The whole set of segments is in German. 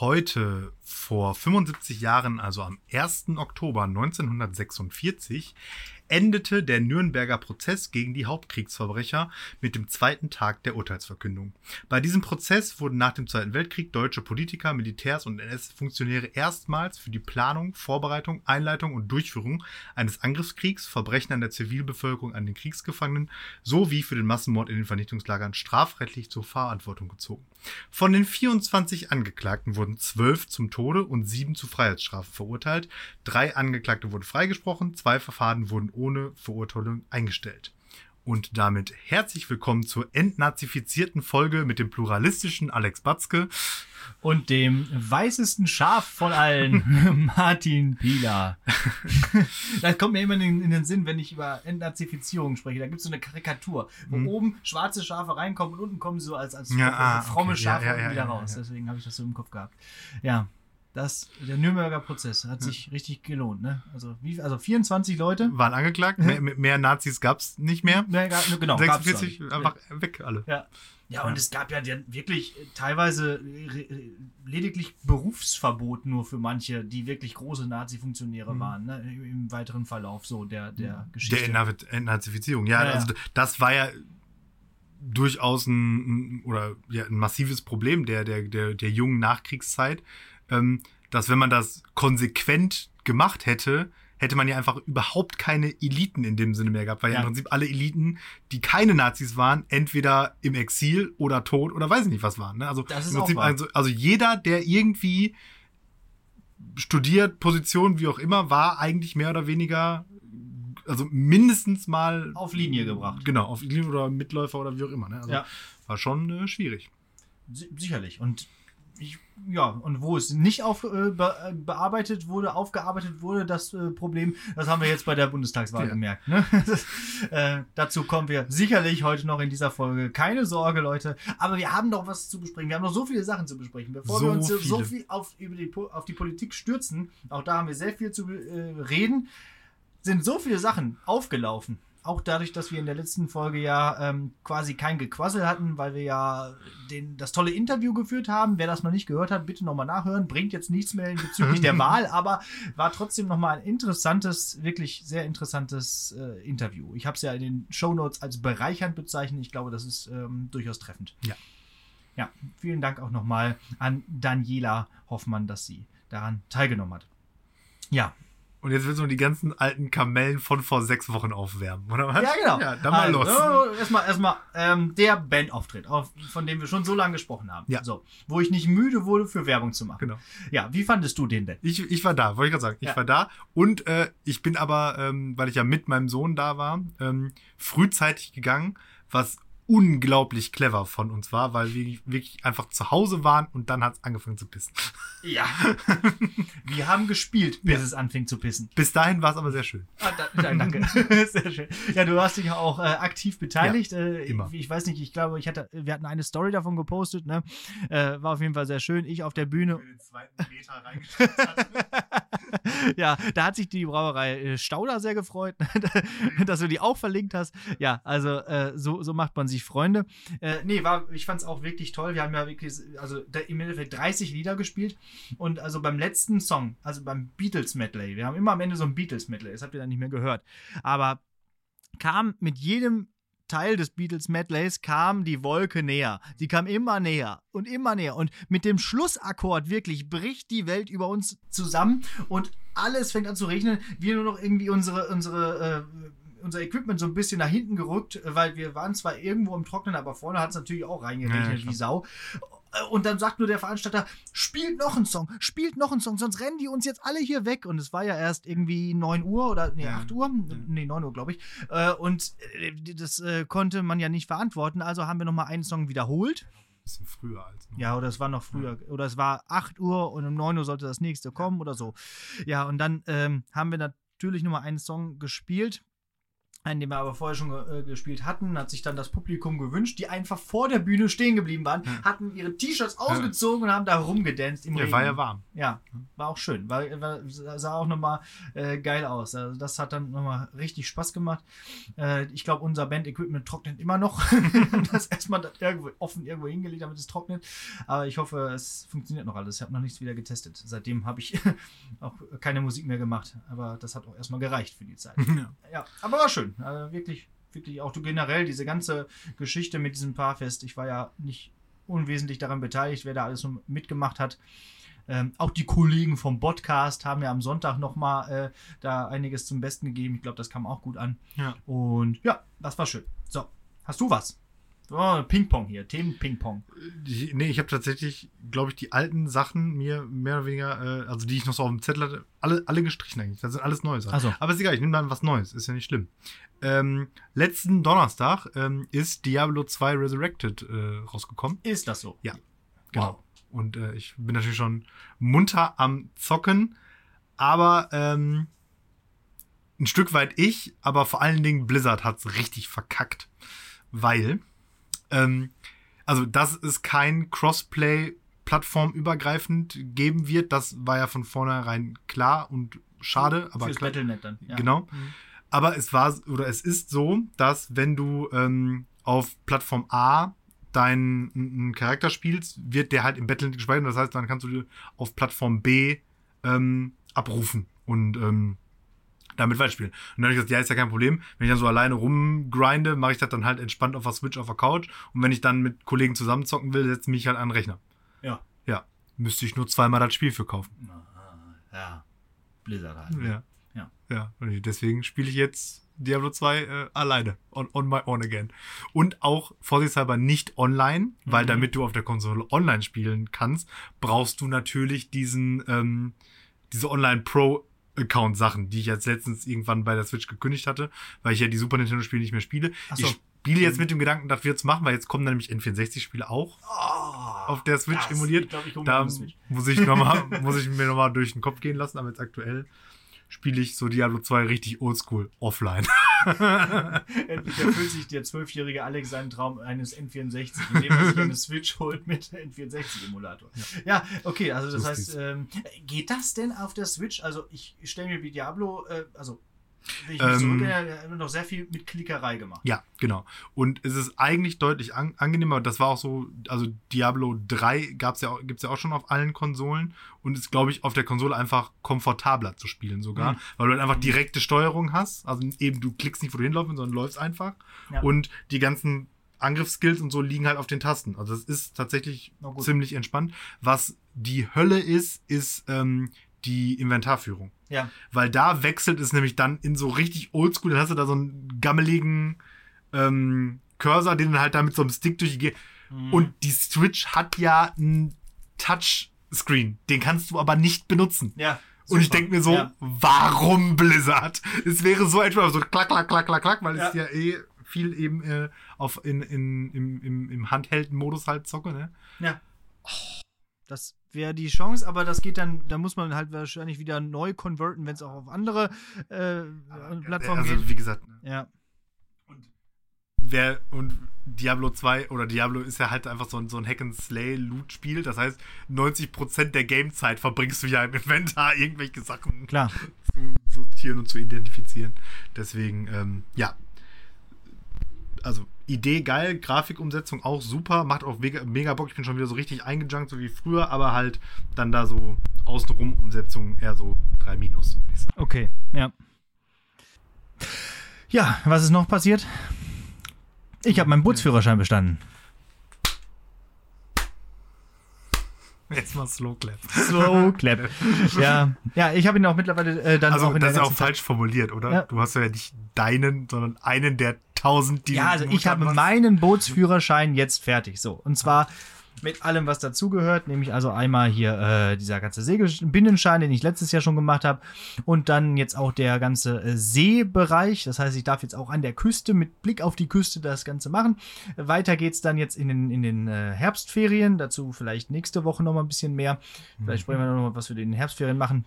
Heute, vor 75 Jahren, also am 1. Oktober 1946, endete der Nürnberger Prozess gegen die Hauptkriegsverbrecher mit dem zweiten Tag der Urteilsverkündung. Bei diesem Prozess wurden nach dem Zweiten Weltkrieg deutsche Politiker, Militärs und NS-Funktionäre erstmals für die Planung, Vorbereitung, Einleitung und Durchführung eines Angriffskriegs, Verbrechen an der Zivilbevölkerung, an den Kriegsgefangenen sowie für den Massenmord in den Vernichtungslagern strafrechtlich zur Verantwortung gezogen. Von den 24 Angeklagten wurden zwölf zum Tode und sieben zu Freiheitsstrafen verurteilt. Drei Angeklagte wurden freigesprochen, zwei Verfahren wurden ohne Verurteilung eingestellt. Und damit herzlich willkommen zur entnazifizierten Folge mit dem pluralistischen Alex Batzke und dem weißesten Schaf von allen, Martin Pieler. das kommt mir immer in, in, den Sinn, wenn ich über Entnazifizierung spreche. Da gibt es so eine Karikatur, wo mhm. oben schwarze Schafe reinkommen und unten kommen so als, als ja, ah, fromme okay. Schafe ja, ja, wieder raus. Deswegen habe ich das so im Kopf gehabt. Ja. Das, der Nürnberger Prozess hat sich richtig gelohnt. Ne? Also, wie, also 24 Leute. Waren angeklagt. mehr, mehr, Nazis gab es nicht mehr. mehr genau, 46, einfach ja. weg alle. Ja. Ja, und ja. es gab ja wirklich teilweise lediglich Berufsverbot nur für manche, die wirklich große Nazi-Funktionäre mhm. waren, ne? im weiteren Verlauf so der, der Geschichte. Der Entnazifizierung, ja, ja, also das war ja durchaus ein, oder ja, ein massives Problem der, der, der, der jungen Nachkriegszeit ähm, dass wenn man das konsequent gemacht hätte, hätte man ja einfach überhaupt keine Eliten in dem Sinne mehr gehabt, weil ja, ja im Prinzip alle Eliten, die keine Nazis waren, entweder im Exil oder tot oder weiß ich nicht was waren. Ne? Also, das ist im Prinzip, also, also jeder, der irgendwie studiert, Position, wie auch immer, war eigentlich mehr oder weniger, also mindestens mal auf Linie gebracht. Genau, auf Linie oder Mitläufer oder wie auch immer. Ne? Also ja. war schon äh, schwierig. Sicherlich. Und ich, ja, und wo es nicht auf, äh, äh, bearbeitet wurde, aufgearbeitet wurde, das äh, Problem, das haben wir jetzt bei der Bundestagswahl ja. gemerkt. Ne? Das, äh, dazu kommen wir sicherlich heute noch in dieser Folge. Keine Sorge, Leute. Aber wir haben noch was zu besprechen. Wir haben noch so viele Sachen zu besprechen. Bevor so wir uns viele. so viel auf, über die, auf die Politik stürzen, auch da haben wir sehr viel zu äh, reden, sind so viele Sachen aufgelaufen auch dadurch, dass wir in der letzten Folge ja ähm, quasi kein Gequassel hatten, weil wir ja den, das tolle Interview geführt haben. Wer das noch nicht gehört hat, bitte nochmal nachhören. Bringt jetzt nichts mehr bezüglich der Wahl, aber war trotzdem nochmal ein interessantes, wirklich sehr interessantes äh, Interview. Ich habe es ja in den Show Notes als bereichernd bezeichnet. Ich glaube, das ist ähm, durchaus treffend. Ja. Ja, vielen Dank auch nochmal an Daniela Hoffmann, dass sie daran teilgenommen hat. Ja, und jetzt willst du die ganzen alten Kamellen von vor sechs Wochen aufwärmen, oder was? Ja, genau. Ja, dann mal also, los. Erstmal, erstmal ähm, der Bandauftritt, von dem wir schon so lange gesprochen haben. Ja. So, wo ich nicht müde wurde, für Werbung zu machen. Genau. Ja, wie fandest du den denn? Ich, ich war da, wollte ich gerade sagen. Ich Ja. war da. Und äh, ich bin aber, ähm, weil ich ja mit meinem Sohn da war, ähm, frühzeitig gegangen, was unglaublich clever von uns war, weil wir wirklich einfach zu Hause waren und dann hat es angefangen zu pissen. Ja. wir haben gespielt, bis Ja. es anfing zu pissen. Bis dahin war es aber sehr schön. Ah, da, da, danke. Sehr schön. Ja, du hast dich ja auch äh, aktiv beteiligt. äh, immer. Ich weiß nicht, ich glaube, ich hatte, wir hatten eine Story davon gepostet, ne? Äh, war auf jeden Fall sehr schön. Ich auf der Bühne. den zweiten Meter ja, da hat sich die Brauerei äh, Stauder sehr gefreut, dass du die auch verlinkt hast. Ja, also äh, so, so macht man sich Freunde. Äh, nee, war, ich fand es auch wirklich toll. Wir haben ja wirklich, also im Endeffekt 30 Lieder gespielt und also beim letzten Song, also beim Beatles Medley, wir haben immer am Ende so ein Beatles Medley, das habt ihr dann nicht mehr gehört, aber kam mit jedem Teil des Beatles Medleys kam die Wolke näher. Sie kam immer näher und immer näher. Und mit dem Schlussakkord wirklich bricht die Welt über uns zusammen und alles fängt an zu regnen. Wir nur noch irgendwie unsere, unsere, äh, unser Equipment so ein bisschen nach hinten gerückt, weil wir waren zwar irgendwo im Trocknen, aber vorne hat es natürlich auch reingeregnet ja, wie Sau. Und dann sagt nur der Veranstalter, spielt noch einen Song, spielt noch einen Song, sonst rennen die uns jetzt alle hier weg. Und es war ja erst irgendwie 9 Uhr oder nee, Ja. 8 Uhr, nee, 9 Uhr, glaube ich. Äh, Und äh, das äh, konnte man ja nicht verantworten, also haben wir nochmal einen Song wiederholt. bisschen früher als noch. Ja, oder es war noch früher. Oder es war 8 Uhr und um 9 Uhr sollte das nächste kommen oder so. Ja, und dann ähm, haben wir natürlich nochmal einen Song gespielt. Einen, den wir aber vorher schon äh, gespielt hatten, hat sich dann das Publikum gewünscht, die einfach vor der Bühne stehen geblieben waren, Ja. hatten ihre T-Shirts ausgezogen und haben da rumgedanced im Ja, Regen. war ja warm. Ja, war auch schön. War, sah auch nochmal äh, geil aus. Also das hat dann nochmal richtig Spaß gemacht. Äh, ich glaube, unser Band-Equipment trocknet immer noch. das erstmal irgendwo offen irgendwo hingelegt, damit es trocknet. Aber ich hoffe, es funktioniert noch alles. Ich habe noch nichts wieder getestet. Seitdem habe ich auch keine Musik mehr gemacht. Aber das hat auch erstmal gereicht für die Zeit. Ja. Ja, aber war schön. Also wirklich, wirklich auch generell diese ganze Geschichte mit diesem Paarfest. Ich war ja nicht unwesentlich daran beteiligt, wer da alles so mitgemacht hat. Ähm, auch die Kollegen vom Podcast haben ja am Sonntag nochmal äh, da einiges zum Besten gegeben. Ich glaube, das kam auch gut an. Ja. Und ja, das war schön. So, hast du was? Oh, Ping-Pong hier, Themen-Ping-Pong. Nee, ich habe tatsächlich, glaube ich, die alten Sachen mir mehr oder weniger, äh, also die ich noch so auf dem Zettel hatte, alle, alle gestrichen eigentlich. Das sind alles neue Sachen. Ach so. Aber ist egal, ich nehme dann was Neues, ist ja nicht schlimm. Ähm, letzten Donnerstag ähm, ist Diablo 2 Resurrected äh, rausgekommen. Ist das so? Ja. Genau. Wow. Und äh, ich bin natürlich schon munter am Zocken, aber ähm, ein Stück weit ich, aber vor allen Dingen Blizzard hat's richtig verkackt, weil ähm, also dass es kein Crossplay plattformübergreifend geben wird, das war ja von vornherein klar und schade, aber Fürs klar, Battlenet dann. Ja. Genau. Mhm. aber es war oder es ist so, dass wenn du ähm, auf Plattform A deinen einen Charakter spielst, wird der halt im Battle gespeichert. Das heißt, dann kannst du auf Plattform B ähm, abrufen und ähm, damit weiterspielen. Und dann habe ich gesagt, ja, ist ja kein Problem. Wenn ich dann so alleine rumgrinde, mache ich das dann halt entspannt auf der Switch auf der Couch. Und wenn ich dann mit Kollegen zusammenzocken will, setze ich mich halt an den Rechner. Ja. Ja. Müsste ich nur zweimal das Spiel für kaufen. Ah, Ja. Blizzard halt. Ja. Ja. Ja. Und deswegen spiele ich jetzt Diablo 2 äh, alleine. On, on my own again. Und auch vorsichtshalber nicht online, weil Mhm. damit du auf der Konsole online spielen kannst, brauchst du natürlich diesen, ähm, diese Online-Pro-Account-Sachen, die ich jetzt letztens irgendwann bei der Switch gekündigt hatte, weil ich ja die Super Nintendo-Spiele nicht mehr spiele. So. Ich spiele jetzt Mhm. mit dem Gedanken, das wir machen, weil jetzt kommen dann nämlich N64-Spiele auch Oh, auf der Switch das- emuliert. Ich glaube, ich Da muss ich, noch mal, muss ich mir nochmal durch den Kopf gehen lassen, aber jetzt aktuell spiele ich so Diablo 2 richtig oldschool offline. Endlich erfüllt sich der zwölfjährige Alex seinen Traum eines N64, indem er sich eine Switch holt mit N64-Emulator. Ja. okay, also das So heißt, ähm, geht das denn auf der Switch? Also ich stelle mir wie Diablo, äh, also Ähm, zurückerinnere, haben wir noch sehr viel mit Klickerei gemacht. Ja, genau. Und es ist eigentlich deutlich an angenehmer. Das war auch so, also Diablo 3 gab's ja, auch- gibt's ja auch schon auf allen Konsolen und ist, glaube ich, auf der Konsole einfach komfortabler zu spielen sogar, Mhm. weil du halt einfach direkte Steuerung hast. Also eben, du klickst nicht, wo du hinlaufen, sondern läufst einfach. Ja. Und die ganzen Angriffsskills und so liegen halt auf den Tasten. Also das ist tatsächlich ziemlich entspannt. Was die Hölle ist, ist ähm, die Inventarführung. Ja. Weil da wechselt es nämlich dann in so richtig oldschool, dann hast du da so einen gammeligen ähm, Cursor, den dann halt da mit so einem Stick durch die Mhm. Und die Switch hat ja einen Touchscreen, den kannst du aber nicht benutzen. ja. Und ich super. denke mir so, Ja. warum Blizzard? Es wäre so etwa so klack, klack, klack, klack, klack, weil Ja. es ja eh viel eben äh, auf in, in, im, im, im Handheld-Modus halt zocke, ne? Ja. Das wäre die Chance, aber das geht dann, da muss man halt wahrscheinlich wieder neu konverten, wenn es auch auf andere äh, Plattformen also, geht. wie gesagt, ne? Ja. wer und Diablo 2 oder Diablo ist ja halt einfach so ein, so ein Hack-and-Slay-Loot-Spiel. Das heißt, 90% der Gamezeit verbringst du ja im Inventar, irgendwelche Sachen Klar. zu sortieren und zu identifizieren. Deswegen, ähm, ja. Also, Idee geil, Grafikumsetzung auch super, macht auch mega, mega Bock. Ich bin schon wieder so richtig eingejunkt, so wie früher, aber halt dann da so außenrum Umsetzung eher so 3 Minus, würde ich sagen. Okay, ja. Ja, was ist noch passiert? Ich habe meinen Bootsführerschein bestanden. Jetzt mal Slow Clap. So, Clap. Ja, ja ich habe ihn auch mittlerweile äh, dann Also, auch in das der ist auch falsch formuliert, oder? Ja. Du hast ja nicht deinen, sondern einen der tausend, die Ja, du also ich habe meinen Bootsführerschein jetzt fertig. So. Und zwar mit allem, was dazugehört, nämlich also einmal hier äh, dieser ganze Segelbinnenschein, den ich letztes Jahr schon gemacht habe, und dann jetzt auch der ganze äh, Seebereich. Das heißt, ich darf jetzt auch an der Küste mit Blick auf die Küste das Ganze machen. Weiter geht's dann jetzt in den, in den äh, Herbstferien. Dazu vielleicht nächste Woche noch mal ein bisschen mehr. Vielleicht sprechen wir noch mal, was wir in den Herbstferien machen.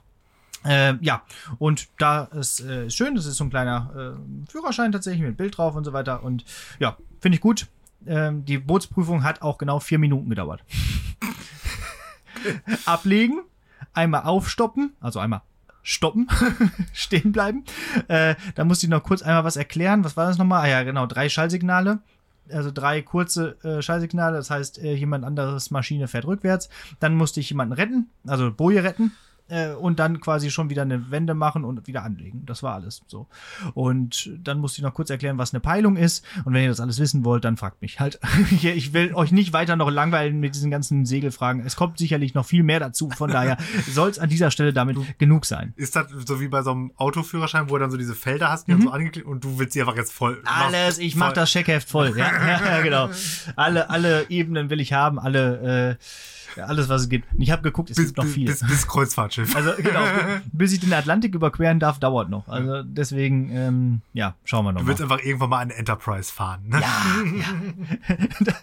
Äh, ja, und da ist äh, schön, das ist so ein kleiner äh, Führerschein tatsächlich mit Bild drauf und so weiter. Und ja, finde ich gut. Ähm, die Bootsprüfung hat auch genau vier Minuten gedauert. Ablegen, einmal aufstoppen, also einmal stoppen, stehen bleiben. Äh, da musste ich noch kurz einmal was erklären. Was war das nochmal? Ah ja, genau, drei Schallsignale. Also drei kurze äh, Schallsignale, das heißt, äh, jemand anderes Maschine fährt rückwärts. Dann musste ich jemanden retten, also Boje retten äh, und dann quasi schon wieder eine Wende machen und wieder anlegen. Das war alles so. Und dann musste ich noch kurz erklären, was eine Peilung ist. Und wenn ihr das alles wissen wollt, dann fragt mich halt. ich will euch nicht weiter noch langweilen mit diesen ganzen Segelfragen. Es kommt sicherlich noch viel mehr dazu. Von daher soll es an dieser Stelle damit genug sein. Ist das so wie bei so einem Autoführerschein, wo du dann so diese Felder hast, die mhm. so angeklickt und du willst sie einfach jetzt voll. Alles, ich mach das Checkheft voll. ja, ja, genau. Alle, alle Ebenen will ich haben, alle äh, ja, alles, was es gibt. Und ich habe geguckt, es bis, gibt noch viel. Bis, bis Kreuzfahrtschiff. Also genau, bis ich den Atlantik überqueren darf, dauert noch. Also deswegen, ähm, ja, schauen wir noch. Du willst einfach irgendwann mal eine Enterprise fahren, ne? Ja, ja.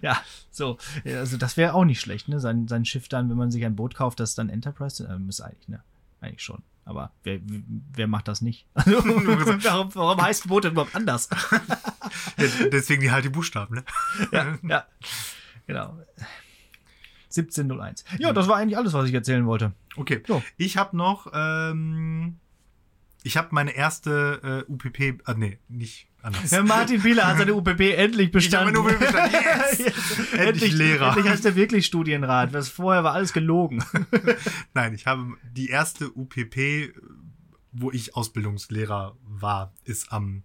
ja, so. Also das wäre auch nicht schlecht, ne? Sein, sein Schiff dann, wenn man sich ein Boot kauft, das dann Enterprise, äh, müsste eigentlich, ne? Eigentlich schon. Aber wer, wer macht das nicht? Also, warum, warum heißt Boot überhaupt anders? Deswegen die halt die Buchstaben, ne? Ja, ja. Genau. 1701. Ja, das war eigentlich alles, was ich erzählen wollte. Okay. So. Ich habe noch, ähm, ich habe meine erste äh, UPP, äh, nee, nicht anders. Herr Martin Bieler hat seine UPP endlich bestanden. Ich habe UPP bestanden. Yes. endlich, endlich Lehrer. Endlich hast du wirklich Studienrat. Was vorher war alles gelogen. Nein, ich habe die erste UPP, wo ich Ausbildungslehrer war, ist am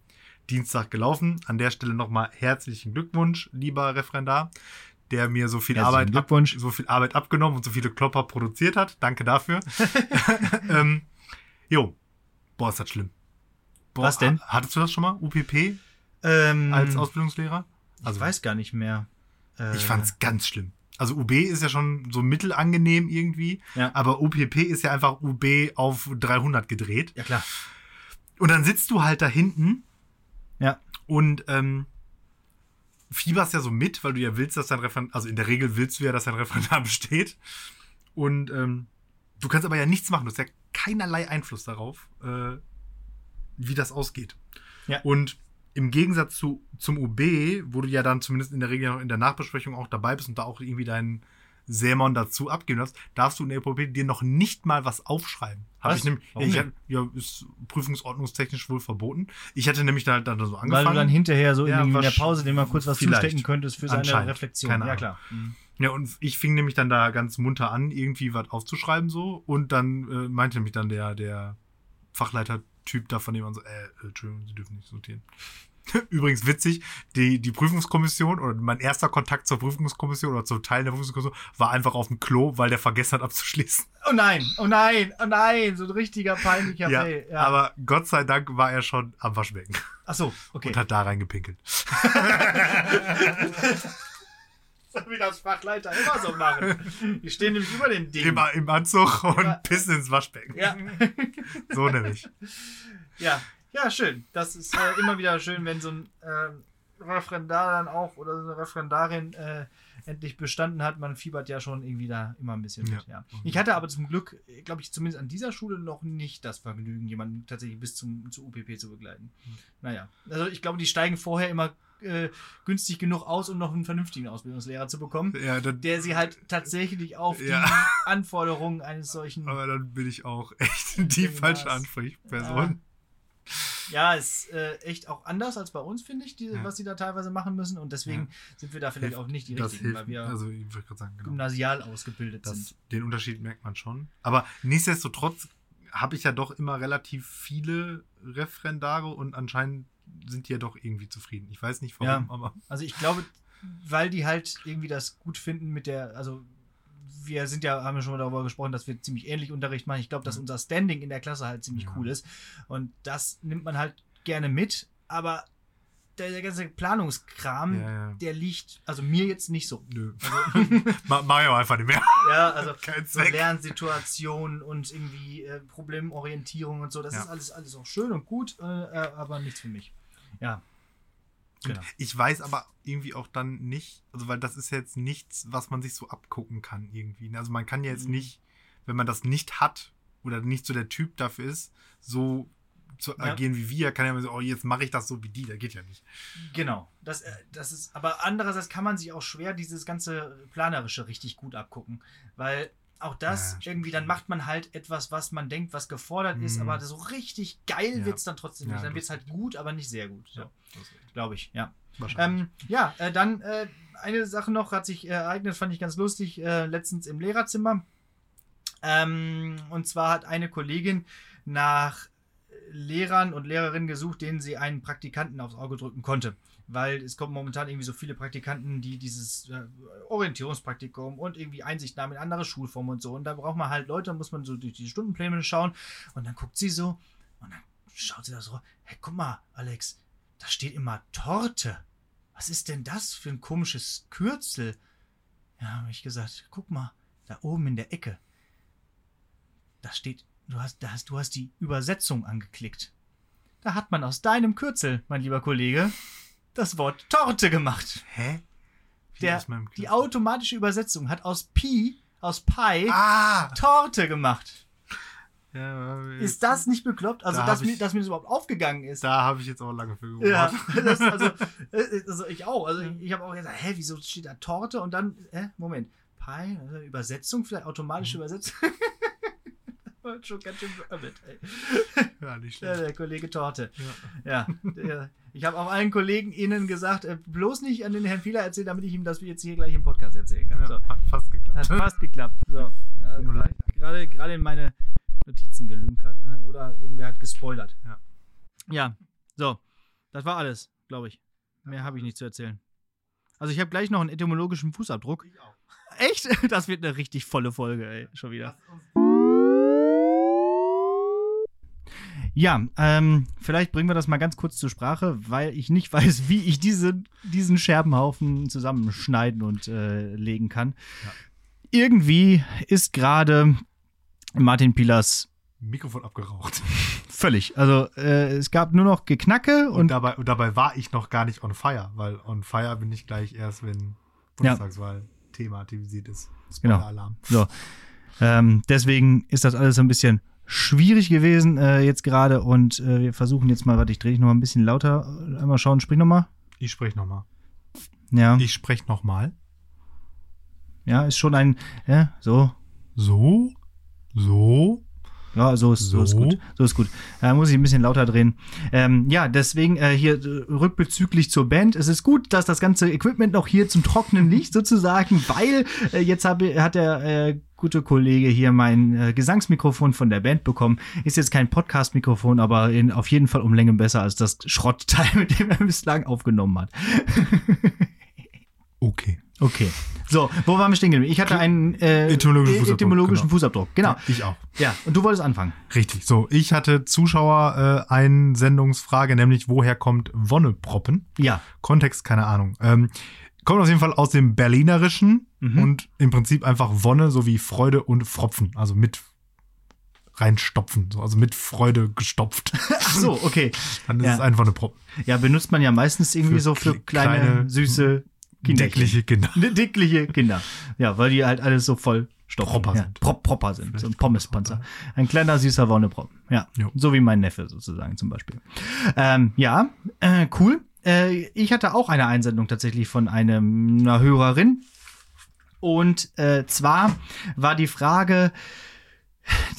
Dienstag gelaufen. An der Stelle nochmal herzlichen Glückwunsch, lieber Referendar der mir so viel, Arbeit, ab, so viel Arbeit abgenommen und so viele Klopper produziert hat. Danke dafür. ähm, jo, boah, ist das schlimm. Boah, Was denn? Hattest du das schon mal? UPP? Ähm, als Ausbildungslehrer? Also, ich weiß gar nicht mehr. Äh, ich fand's ganz schlimm. Also UB ist ja schon so mittelangenehm irgendwie, ja. aber UPP ist ja einfach UB auf 300 gedreht. Ja, klar. Und dann sitzt du halt da hinten. Ja. Und ähm, fieberst ja so mit, weil du ja willst, dass dein Referendar, also in der Regel willst du ja, dass dein Referendar besteht. Und ähm, du kannst aber ja nichts machen. Du hast ja keinerlei Einfluss darauf, äh, wie das ausgeht. Ja. Und im Gegensatz zu, zum UB, wo du ja dann zumindest in der Regel noch in der Nachbesprechung auch dabei bist und da auch irgendwie deinen Sämon dazu abgeben hast, darfst du in der EVP dir noch nicht mal was aufschreiben. Habe ich nämlich, ich hatte, ja, ist prüfungsordnungstechnisch wohl verboten. Ich hatte nämlich da, da so angefangen. Weil du dann hinterher so ja, in, in der Pause dem mal kurz was zustecken könntest für seine Reflexion. Keine ja, klar. Mhm. Ja, und ich fing nämlich dann da ganz munter an, irgendwie was aufzuschreiben so. Und dann äh, meinte mich dann der, der Fachleiter-Typ da von dem an so, äh, Entschuldigung, Sie dürfen nicht sortieren. Übrigens witzig, die, die Prüfungskommission oder mein erster Kontakt zur Prüfungskommission oder zum Teil der Prüfungskommission war einfach auf dem Klo, weil der vergessen hat abzuschließen. Oh nein, oh nein, oh nein, so ein richtiger peinlicher ja, Fail. Ja. Aber Gott sei Dank war er schon am Waschbecken. Ach so, okay. Und hat da reingepinkelt. so wie das Fachleiter immer so machen. Die stehen nämlich über den Ding. Immer im Anzug und immer. pissen ins Waschbecken. Ja. so nämlich. Ja, ja, schön. Das ist äh, immer wieder schön, wenn so ein äh, Referendar dann auch oder so eine Referendarin äh, endlich bestanden hat. Man fiebert ja schon irgendwie da immer ein bisschen mit. Ja. Ich hatte aber zum Glück, glaube ich, zumindest an dieser Schule noch nicht das Vergnügen, jemanden tatsächlich bis zum zu UPP zu begleiten. Hm. Naja, also ich glaube, die steigen vorher immer äh, günstig genug aus, um noch einen vernünftigen Ausbildungslehrer zu bekommen, ja, dann, der sie halt tatsächlich auf ja. die Anforderungen eines solchen. Aber dann bin ich auch echt die falsche Ansprechperson. Ja, ist äh, echt auch anders als bei uns, finde ich, die, ja. was sie da teilweise machen müssen. Und deswegen ja. sind wir da vielleicht hilft, auch nicht die richtigen, hilft, weil wir also, sagen, genau. gymnasial ausgebildet das, sind. Den Unterschied merkt man schon. Aber nichtsdestotrotz habe ich ja doch immer relativ viele Referendare und anscheinend sind die ja doch irgendwie zufrieden. Ich weiß nicht warum, ja, aber. Also ich glaube, weil die halt irgendwie das gut finden mit der, also wir sind ja, haben ja schon mal darüber gesprochen, dass wir ziemlich ähnlich Unterricht machen. Ich glaube, dass mhm. unser Standing in der Klasse halt ziemlich ja. cool ist. Und das nimmt man halt gerne mit, aber der, der ganze Planungskram, ja, ja. der liegt, also mir jetzt nicht so. Nö. Also, Mach ich auch einfach nicht mehr. Ja, also so Lernsituationen und irgendwie äh, Problemorientierung und so, das ist alles, alles auch schön und gut, äh, äh aber nichts für mich. Ja. Genau. Ich weiß aber irgendwie auch dann nicht, also weil das ist jetzt nichts, was man sich so abgucken kann irgendwie. Ne? Also man kann ja jetzt mhm. nicht, wenn man das nicht hat oder nicht so der Typ dafür ist, so zu Ja. agieren wie wir, kann ja immer so, oh, jetzt mache ich das so wie die, das geht ja nicht. Genau. Das, äh, das ist, aber andererseits kann man sich auch schwer dieses ganze Planerische richtig gut abgucken. Weil auch das Ja, irgendwie, dann macht man halt etwas, was man denkt, was gefordert ist, Mhm. aber so richtig geil Ja. wird es dann trotzdem Ja, nicht. Dann wird es halt gut, aber nicht sehr gut. So, ist. Glaube ich, ja. Wahrscheinlich. Ähm, ja, äh, dann äh, eine Sache noch hat sich äh, ereignet, fand ich ganz lustig, äh, letztens im Lehrerzimmer. Ähm, und zwar hat eine Kollegin nach Lehrern und Lehrerinnen gesucht, denen sie einen Praktikanten aufs Auge drücken konnte. Weil es kommen momentan irgendwie so viele Praktikanten, die dieses äh, Orientierungspraktikum und irgendwie Einsichtnahme in andere Schulformen und so. Und da braucht man halt Leute, muss man so durch die Stundenpläne schauen. Und dann guckt sie so und dann schaut sie da so, hey, guck mal, Alex, da steht immer Torte. Was ist denn das für ein komisches Kürzel? Ja, habe ich gesagt, guck mal, da oben in der Ecke. Da steht, du hast, da hast, du hast die Übersetzung angeklickt. Da hat man aus deinem Kürzel, mein lieber Kollege, das Wort Torte gemacht. Hä? Wie Der, die automatische Übersetzung hat aus Pi, aus Pi, Ah! Torte gemacht. Ja, Ist das nicht bekloppt? Also, Da dass hab mir, ich- dass mir das überhaupt aufgegangen ist. Da habe ich jetzt auch lange für gebraucht. Ja, das, also, äh, also ich auch. Also ich, ich habe auch gesagt, hä, wieso steht da Torte und dann, hä, Moment, Pi, also Übersetzung, vielleicht automatische Übersetzung. War Schon ganz schön beömmelt, ey. Ja, nicht Ja, schlecht. der Kollege Torte. Ja. Ja, der, ich habe auch allen Kollegen Ihnen gesagt, äh, bloß nicht an den Herrn Fieler erzählen, damit ich ihm das jetzt hier gleich im Podcast erzählen kann. Ja, So. Hat fast geklappt. Hat fast geklappt. So. Ja, Nur leicht. gerade, gerade in meine Notizen gelünkert. äh, Oder irgendwer hat gespoilert. Ja. Ja, so. Das war alles, glaube ich. Mehr habe ich nicht zu erzählen. Also ich habe gleich noch einen etymologischen Fußabdruck. Ich auch. Echt? Das wird eine richtig volle Folge, ey. Schon wieder. Ja, ähm, vielleicht bringen wir das mal ganz kurz zur Sprache, weil ich nicht weiß, wie ich diese, diesen Scherbenhaufen zusammenschneiden und äh, legen kann. Ja. Irgendwie ist gerade Martin Pilas Mikrofon abgeraucht. völlig. Also äh, es gab nur noch Geknacke Und, und, dabei, und dabei war ich noch gar nicht on fire, weil on fire bin ich gleich erst, wenn Bundestagswahl thematisiert ist. Genau. Spoiler-Alarm. so. Ähm, deswegen ist das alles so ein bisschen schwierig gewesen äh, jetzt gerade und äh, wir versuchen jetzt mal, warte, ich drehe dich noch mal ein bisschen lauter. Einmal schauen, sprich noch mal. Ich spreche nochmal. Ja, Ich spreche nochmal. ja, ist schon ein, ja, so, So. So. Ja, so ist, so. ist So. gut. So ist gut. Äh, muss ich ein bisschen lauter drehen. Ähm, ja, deswegen äh, hier rückbezüglich zur Band. Es ist gut, dass das ganze Equipment noch hier zum Trocknen liegt, sozusagen, weil äh, jetzt hab, hat der äh, gute Kollege hier mein äh, Gesangsmikrofon von der Band bekommen. Ist jetzt kein Podcast-Mikrofon, aber in, auf jeden Fall um Länge besser als das Schrottteil, mit dem er bislang aufgenommen hat. Okay. Okay. So, wo waren wir stehen geblieben? Ich hatte einen äh, Etymologischen Fußabdruck, etymologischen genau. Fußabdruck. Genau. Ich auch. Ja, und du wolltest anfangen. Richtig. So, ich hatte Zuschauer äh, Einsendungsfrage, nämlich woher kommt Wonneproppen? Ja. Kontext, keine Ahnung. Ähm, kommt auf jeden Fall aus dem Berlinerischen Mhm. und im Prinzip einfach Wonne sowie Freude und Fropfen, also mit reinstopfen, so, also mit Freude gestopft. Ach so, okay. Dann ist Ja. es ein Wonneproppen. Ja, benutzt man ja meistens irgendwie Für so für kle- kleine, kleine, süße Kinder. Dickliche Kinder. Dickliche Kinder. Ja, weil die halt alles so voll stopfen. Proper ja, sind. Pro Proper sind. Vielleicht so ein Pommespanzer. Ein kleiner, süßer Wonneproppen. Ja. Jo. So wie mein Neffe sozusagen zum Beispiel. Ähm, ja, äh, cool. Äh, ich hatte auch eine Einsendung tatsächlich von einem, einer Hörerin. Und äh, zwar war die Frage,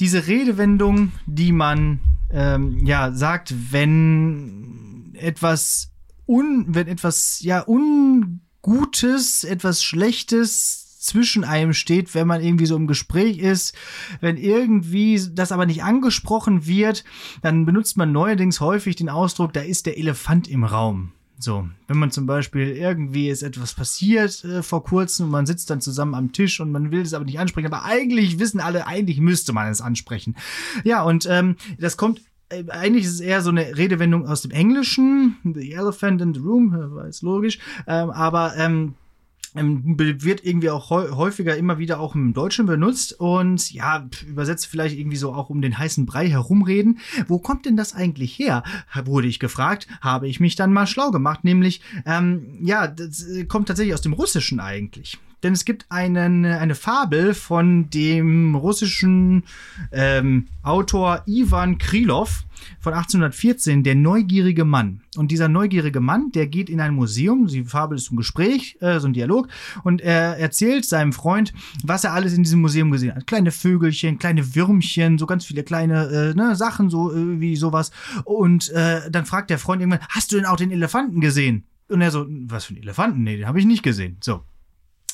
diese Redewendung, die man ähm, ja sagt, wenn etwas un, wenn etwas ja ungutes, etwas Schlechtes zwischen einem steht, wenn man irgendwie so im Gespräch ist, wenn irgendwie das aber nicht angesprochen wird, dann benutzt man neuerdings häufig den Ausdruck, da ist der Elefant im Raum. So, wenn man zum Beispiel irgendwie ist etwas passiert äh, vor kurzem und man sitzt dann zusammen am Tisch und man will es aber nicht ansprechen, aber eigentlich wissen alle, eigentlich müsste man es ansprechen. Ja, und ähm, das kommt äh, eigentlich ist es eher so eine Redewendung aus dem Englischen, The Elephant in the Room, äh, war jetzt logisch, ähm, aber ähm, wird irgendwie auch häu- häufiger immer wieder auch im Deutschen benutzt und ja, übersetzt vielleicht irgendwie so auch um den heißen Brei herumreden. Wo kommt denn das eigentlich her? Wurde ich gefragt, habe ich mich dann mal schlau gemacht, nämlich, ähm, ja, das äh, kommt tatsächlich aus dem Russischen eigentlich. Denn es gibt einen, eine Fabel von dem russischen ähm, Autor Ivan Krylov von 1814, der neugierige Mann. Und dieser neugierige Mann, der geht in ein Museum, die Fabel ist ein Gespräch, äh, so ein Dialog, und er erzählt seinem Freund, was er alles in diesem Museum gesehen hat. Kleine Vögelchen, kleine Würmchen, so ganz viele kleine äh, ne, Sachen, so äh, wie sowas. Und äh, dann fragt der Freund irgendwann, hast du denn auch den Elefanten gesehen? Und er so, was für ein Elefanten? Nee, den habe ich nicht gesehen. So.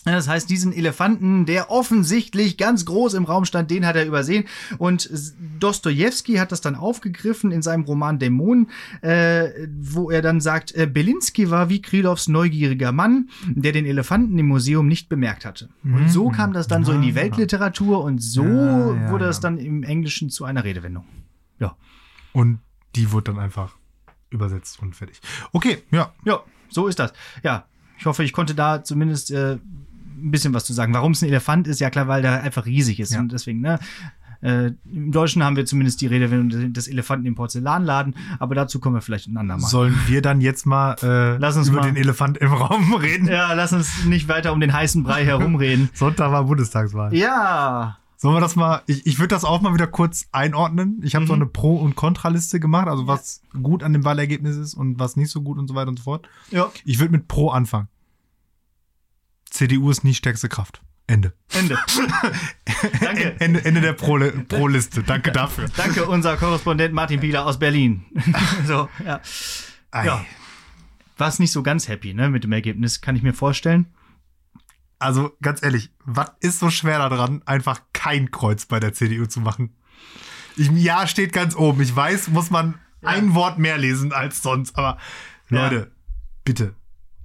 Das heißt, diesen Elefanten, der offensichtlich ganz groß im Raum stand, den hat er übersehen. Und Dostoevsky hat das dann aufgegriffen in seinem Roman Dämonen, äh, wo er dann sagt, äh, Belinsky war wie Krylovs neugieriger Mann, der den Elefanten im Museum nicht bemerkt hatte. Und so kam das dann so in die Weltliteratur und so Ja, ja, wurde ja. es dann im Englischen zu einer Redewendung. Ja. Und die wurde dann einfach übersetzt und fertig. Okay, ja. Ja, so ist das. Ja, ich hoffe, ich konnte da zumindest äh, ein bisschen was zu sagen. Warum es ein Elefant ist, ja klar, weil der einfach riesig ist. Ja. Und deswegen, ne? Äh, Im Deutschen haben wir zumindest die Redewendung des Elefanten im Porzellanladen, aber dazu kommen wir vielleicht ein andermal. Sollen wir dann jetzt mal äh, Lass uns über mal- den Elefant im Raum reden? Ja, lass uns nicht weiter um den heißen Brei herumreden. Sonntag war Bundestagswahl. ja. Sollen wir das mal, ich, ich würde das auch mal wieder kurz einordnen. Ich habe so Mhm. eine Pro- und Kontraliste gemacht, also was gut an dem Wahlergebnis ist und was nicht so gut und so weiter und so fort. Ja. Ich würde mit Pro anfangen. CDU ist nicht stärkste Kraft. Ende. Ende. Danke. Ende, Ende der Pro- Pro-Liste. Danke dafür. Danke, unser Korrespondent Martin Pieler aus Berlin. so, ja. Ei. Ja. War's nicht so ganz happy, ne, mit dem Ergebnis, kann ich mir vorstellen. Also ganz ehrlich, was ist so schwer daran, einfach kein Kreuz bei der CDU zu machen? Ich, ja, steht ganz oben. Ich weiß, muss man Ja. ein Wort mehr lesen als sonst. Aber Ja. Leute, bitte.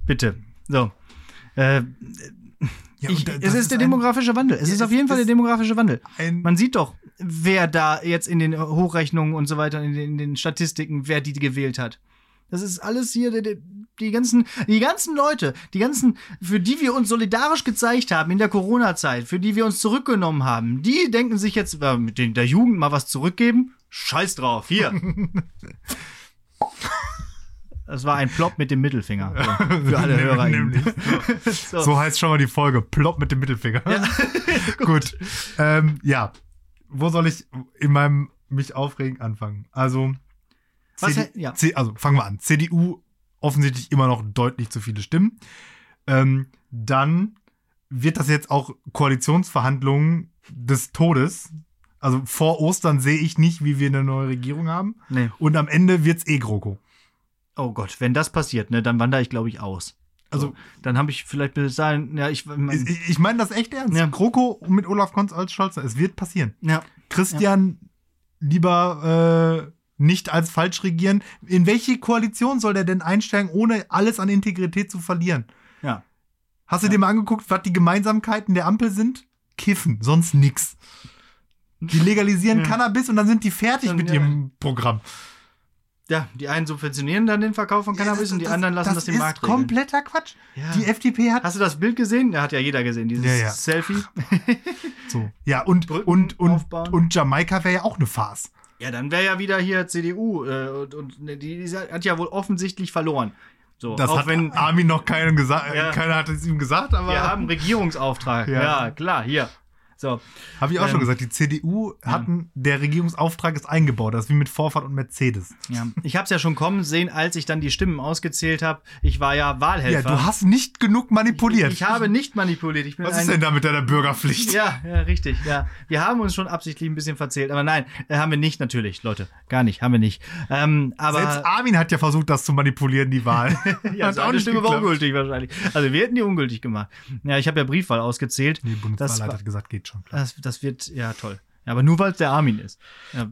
Bitte. So. Äh, Ja, ich, da- es ist der ein- demografische Wandel. Es Ja, ist auf jeden Fall der demografische Wandel. Man sieht doch, wer da jetzt in den Hochrechnungen und so weiter, in den, in den Statistiken, wer die gewählt hat. Das ist alles hier, die, die- die ganzen, die ganzen Leute, die ganzen, für die wir uns solidarisch gezeigt haben in der Corona-Zeit, für die wir uns zurückgenommen haben, die denken sich jetzt, äh, mit den, der Jugend mal was zurückgeben. Scheiß drauf, hier. Das war ein Plop mit dem Mittelfinger. So, für alle Hörer. nämlich. So. So heißt schon mal die Folge. Plopp mit dem Mittelfinger. Gut. Ähm, ja. Wo soll ich in meinem mich aufregen anfangen? Also, Was CD, ja. C, also fangen wir an. CDU offensichtlich immer noch deutlich zu viele Stimmen. Ähm, dann wird das jetzt auch Koalitionsverhandlungen des Todes. Also vor Ostern sehe ich nicht, wie wir eine neue Regierung haben. Nee. Und am Ende wird's eh GroKo. Oh Gott, wenn das passiert, ne, dann wandere ich, glaube ich, aus. Also So, dann habe ich vielleicht bis dahin, ja, ich, mein, ich, ich meine das echt ernst. Ja. GroKo mit Olaf Konz als Scholzer. Es wird passieren. ja, Christian lieber äh, nicht als falsch regieren. In welche Koalition soll der denn einsteigen, ohne alles an Integrität zu verlieren? ja. Hast du Ja. dir mal angeguckt, was die Gemeinsamkeiten der Ampel sind? Kiffen, sonst nix. Die legalisieren Ja. Cannabis und dann sind die fertig Dann, mit ja. ihrem Programm. Ja, die einen subventionieren dann den Verkauf von Cannabis und die anderen lassen das, im Markt ist regeln. kompletter Quatsch. Ja. Die FDP hat Hast du das Bild gesehen? Da hat ja jeder gesehen, dieses Ja, ja. Selfie. so. Ja, und, Brücken und, und, aufbauen. und Jamaika wäre ja auch eine Farce. Ja, dann wäre ja wieder hier CDU äh, und, und die, die hat ja wohl offensichtlich verloren. So, Das hat wenn Armin noch keinem gesagt, Ja. keiner hat es ihm gesagt, aber wir haben Regierungsauftrag. Ja. Ja. klar, hier. So, Habe ich auch Ähm, schon gesagt, die CDU hatten, der Regierungsauftrag ist eingebaut. Das ist wie mit Vorfahrt und Mercedes. ja. Ich habe es ja schon kommen sehen, als ich dann die Stimmen ausgezählt habe. Ich war ja Ja, Wahlhelfer. du hast nicht genug manipuliert. ich habe nicht manipuliert. Ich bin Was ist denn da mit deiner Bürgerpflicht? Ja, ja, richtig. Ja, wir haben uns schon absichtlich ein bisschen verzählt, aber nein, äh, haben wir nicht natürlich, Leute, gar nicht, haben wir nicht. Ähm, aber Selbst Armin hat ja versucht, das zu manipulieren, die Wahl. ja, Hat seine Stimme war geklappt. ungültig wahrscheinlich. Also wir hätten die ungültig gemacht. Ja, ich habe ja Briefwahl ausgezählt. Nee, Das Bundeswahlleiter war- hat gesagt, geht schon. Klar. Das, das wird ja toll. Ja, aber nur weil es der Armin ist. Ja,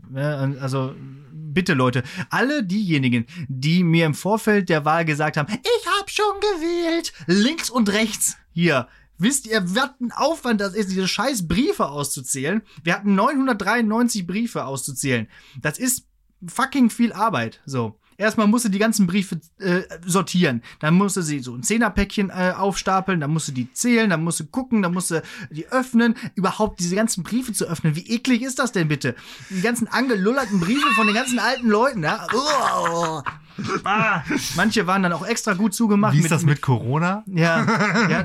also bitte Leute, alle diejenigen, die mir im Vorfeld der Wahl gesagt haben, ich habe schon gewählt, links und rechts hier. Wisst ihr, was ein Aufwand das ist, diese scheiß Briefe auszuzählen? Wir hatten 993 Briefe auszuzählen. Das ist fucking viel Arbeit. So. Erstmal musste die ganzen Briefe äh, sortieren. Dann musste sie so ein Zehnerpäckchen äh, aufstapeln, dann musste die zählen, dann musste gucken, dann musste die öffnen. Überhaupt diese ganzen Briefe zu öffnen. Wie eklig ist das denn bitte? Die ganzen angelullerten Briefe von den ganzen alten Leuten, ja? Oh. Ah, manche waren dann auch extra gut zugemacht. Wie ist das mit Corona? Ja, ja,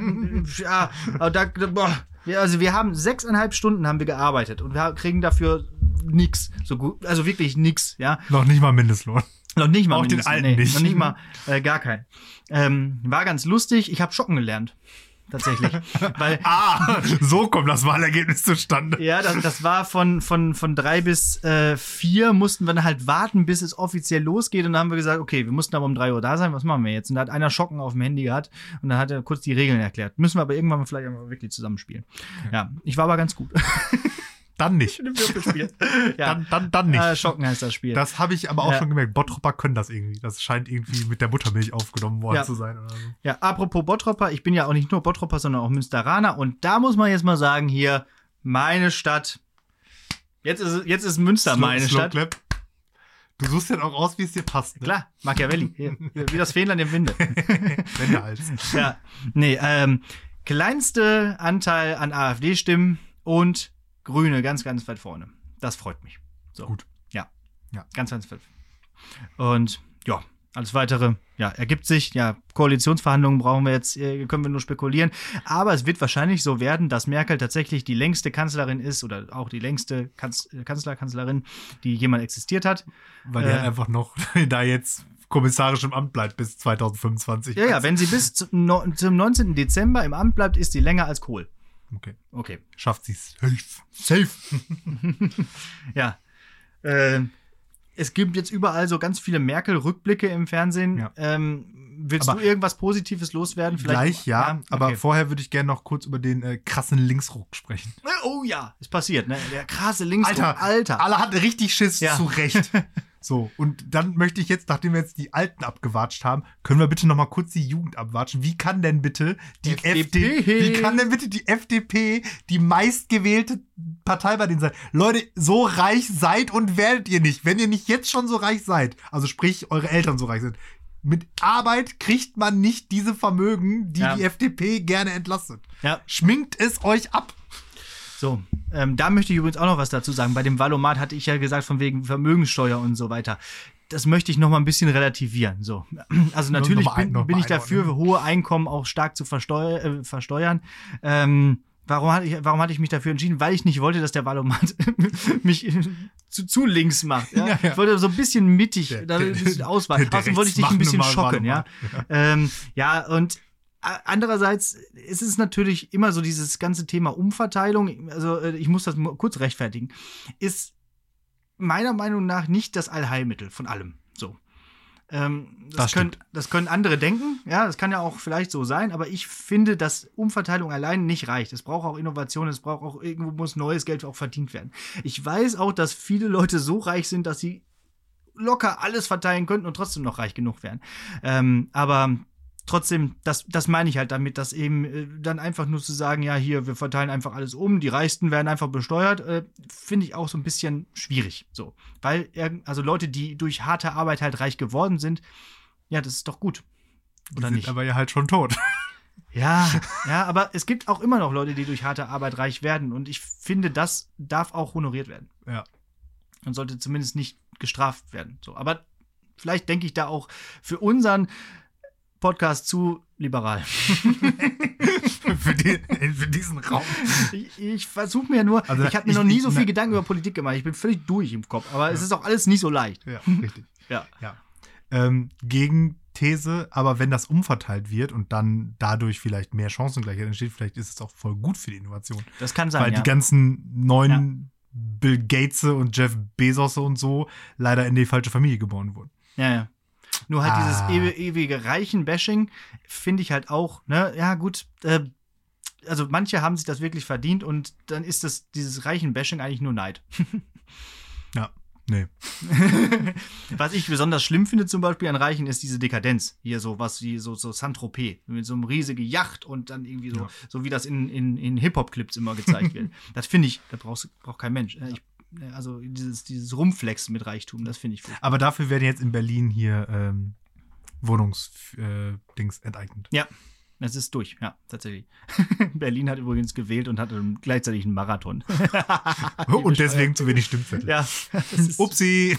ja aber da, boah, ja, also wir haben sechseinhalb Stunden haben wir gearbeitet und wir kriegen dafür nix. So gut, also wirklich nix, ja. Noch nicht mal Mindestlohn. Noch nicht mal Auch den alten nicht. Noch nicht mal äh, gar keinen. Ähm, war ganz lustig. Ich habe Schocken gelernt. Tatsächlich. Weil, Ah, so kommt das Wahlergebnis zustande. ja, das, das war von, von, von drei bis äh, vier mussten wir dann halt warten, bis es offiziell losgeht. Und dann haben wir gesagt, okay, wir mussten aber um drei Uhr da sein. Was machen wir jetzt? Und da hat einer Schocken auf dem Handy gehabt und dann hat er kurz die Regeln erklärt. Müssen wir aber irgendwann mal vielleicht mal wirklich zusammenspielen. Ja, ich war aber ganz gut. Dann nicht. Im Würfelspiel. ja. Dann, dann, dann nicht. Äh, Schocken heißt das Spiel. Das habe ich aber auch Ja. schon gemerkt. Bottropper können das irgendwie. Das scheint irgendwie mit der Buttermilch aufgenommen worden Ja. zu sein oder so. Ja, apropos Bottropper, ich bin ja auch nicht nur Bottropper, sondern auch Münsteraner und da muss man jetzt mal sagen, hier, meine Stadt. Jetzt ist, jetzt ist Münster meine Slow Stadt. Clap. Du suchst ja auch aus, wie es dir passt. Ne? Klar, Machiavelli. Wie das Fähnlein im Winde. Wendehals. ja, nee, ähm, kleinste Anteil an AfD-Stimmen und Grüne ganz, ganz weit vorne. Das freut mich. So. Gut. Ja. Ja. Ganz, ganz weit. Und ja, alles weitere, ja, ergibt sich. Ja, Koalitionsverhandlungen brauchen wir jetzt, äh, können wir nur spekulieren. Aber es wird wahrscheinlich so werden, dass Merkel tatsächlich die längste Kanzlerin ist oder auch die längste Kanz Kanzler, Kanzlerin, die jemals existiert hat. Weil die Äh. einfach noch da jetzt kommissarisch im Amt bleibt bis 2025. Ja, ja, wenn sie bis zum 19. Dezember im Amt bleibt, ist sie länger als Kohl. Okay. Okay. Schafft sie es. Safe. Safe. ja. Äh, es gibt jetzt überall so ganz viele Merkel-Rückblicke im Fernsehen. Ja. Ähm, willst Aber du irgendwas Positives loswerden? Gleich, ja. Aber okay. vorher würde ich gerne noch kurz über den äh, krassen Linksruck sprechen. Oh ja, ist passiert, ne? Der krasse Linksdruck. Alter, Alter. Alle hatten richtig Schiss, Ja. zu Recht. So, und dann möchte ich jetzt, nachdem wir jetzt die Alten abgewatscht haben, können wir bitte noch mal kurz die Jugend abwatschen. Wie kann denn bitte die FDP. FDP, wie kann denn bitte die FDP die meistgewählte Partei bei denen sein? Leute, so reich seid und werdet ihr nicht, wenn ihr nicht jetzt schon so reich seid. Also sprich, eure Eltern so reich sind. Mit Arbeit kriegt man nicht diese Vermögen, die Ja. die FDP gerne entlastet. Ja. Schminkt es euch ab. So, ähm, da möchte ich übrigens auch noch was dazu sagen. Bei dem Valomat hatte ich ja gesagt, von wegen Vermögenssteuer und so weiter. Das möchte ich noch mal ein bisschen relativieren. So, also natürlich ein- bin, bin ich dafür, hohe Einkommen auch stark zu versteu äh, versteuern. Ähm, warum, hatte ich, warum hatte ich mich dafür entschieden? Weil ich nicht wollte, dass der Valomat mich zu, zu links macht. Ja? Ja, ja. Ich wollte so ein bisschen mittig, Der- der Außerdem wollte ich dich ein bisschen schocken. Ja? Ähm, ja, und andererseits ist es natürlich immer so dieses ganze Thema Umverteilung, also äh, ich muss das kurz rechtfertigen, ist meiner Meinung nach nicht das Allheilmittel von allem. So. Ähm, das, Das können, das können andere denken, ja, das kann ja auch vielleicht so sein, aber ich finde, dass Umverteilung allein nicht reicht. Es braucht auch Innovation, es braucht auch irgendwo muss neues Geld auch verdient werden. Ich weiß auch, dass viele Leute so reich sind, dass sie locker alles verteilen könnten und trotzdem noch reich genug wären. Ähm, aber trotzdem, das, das meine ich halt damit, dass eben äh, dann einfach nur zu sagen, ja, hier, wir verteilen einfach alles um, die Reichsten werden einfach besteuert, äh, finde ich auch so ein bisschen schwierig. So. Weil, also Leute, die durch harte Arbeit halt reich geworden sind, ja, das ist doch gut. Die Oder sind nicht? aber ja halt schon tot. Ja, ja, aber es gibt auch immer noch Leute, die durch harte Arbeit reich werden. Und ich finde, das darf auch honoriert werden. Ja. Und sollte zumindest nicht gestraft werden. So, aber vielleicht denke ich da auch für unseren Podcast zu liberal. für, den, für diesen Raum. Ich, ich versuche mir nur, Also, ich habe mir noch nie ich- so viel ne- Gedanken über Politik gemacht. Ich bin völlig durch im Kopf. Aber es ist auch alles nicht so leicht. Ja, richtig. Ja. Ja. Ähm, Gegenthese, aber wenn das umverteilt wird und dann dadurch vielleicht mehr Chancengleichheit entsteht, vielleicht ist es auch voll gut für die Innovation. Das kann sein. Weil ja. die ganzen neuen Bill Gates und Jeff Bezos und so leider in die falsche Familie geboren wurden. Ja, ja. Nur halt Ah. dieses ewi- ewige Reichen-Bashing finde ich halt auch, ne, ja gut, äh, also manche haben sich das wirklich verdient und dann ist das, dieses Reichen-Bashing eigentlich nur Neid. Ja, nee. was ich besonders schlimm finde zum Beispiel an Reichen ist diese Dekadenz. Hier so was wie so, so Saint-Tropez mit so einem riesigen Yacht und dann irgendwie so, Ja. so wie das in, in, in Hip-Hop-Clips immer gezeigt wird. Das finde ich, da brauchst, braucht kein Mensch. Äh, Ich also dieses, dieses Rumflexen mit Reichtum, das finde ich gut. Aber dafür werden jetzt in Berlin hier ähm, Wohnungsdings äh, enteignet. Ja, es ist durch, ja, tatsächlich. Berlin hat übrigens gewählt und hatte gleichzeitig einen Marathon. und deswegen zu wenig Stimmzettel. Ja. Upsi.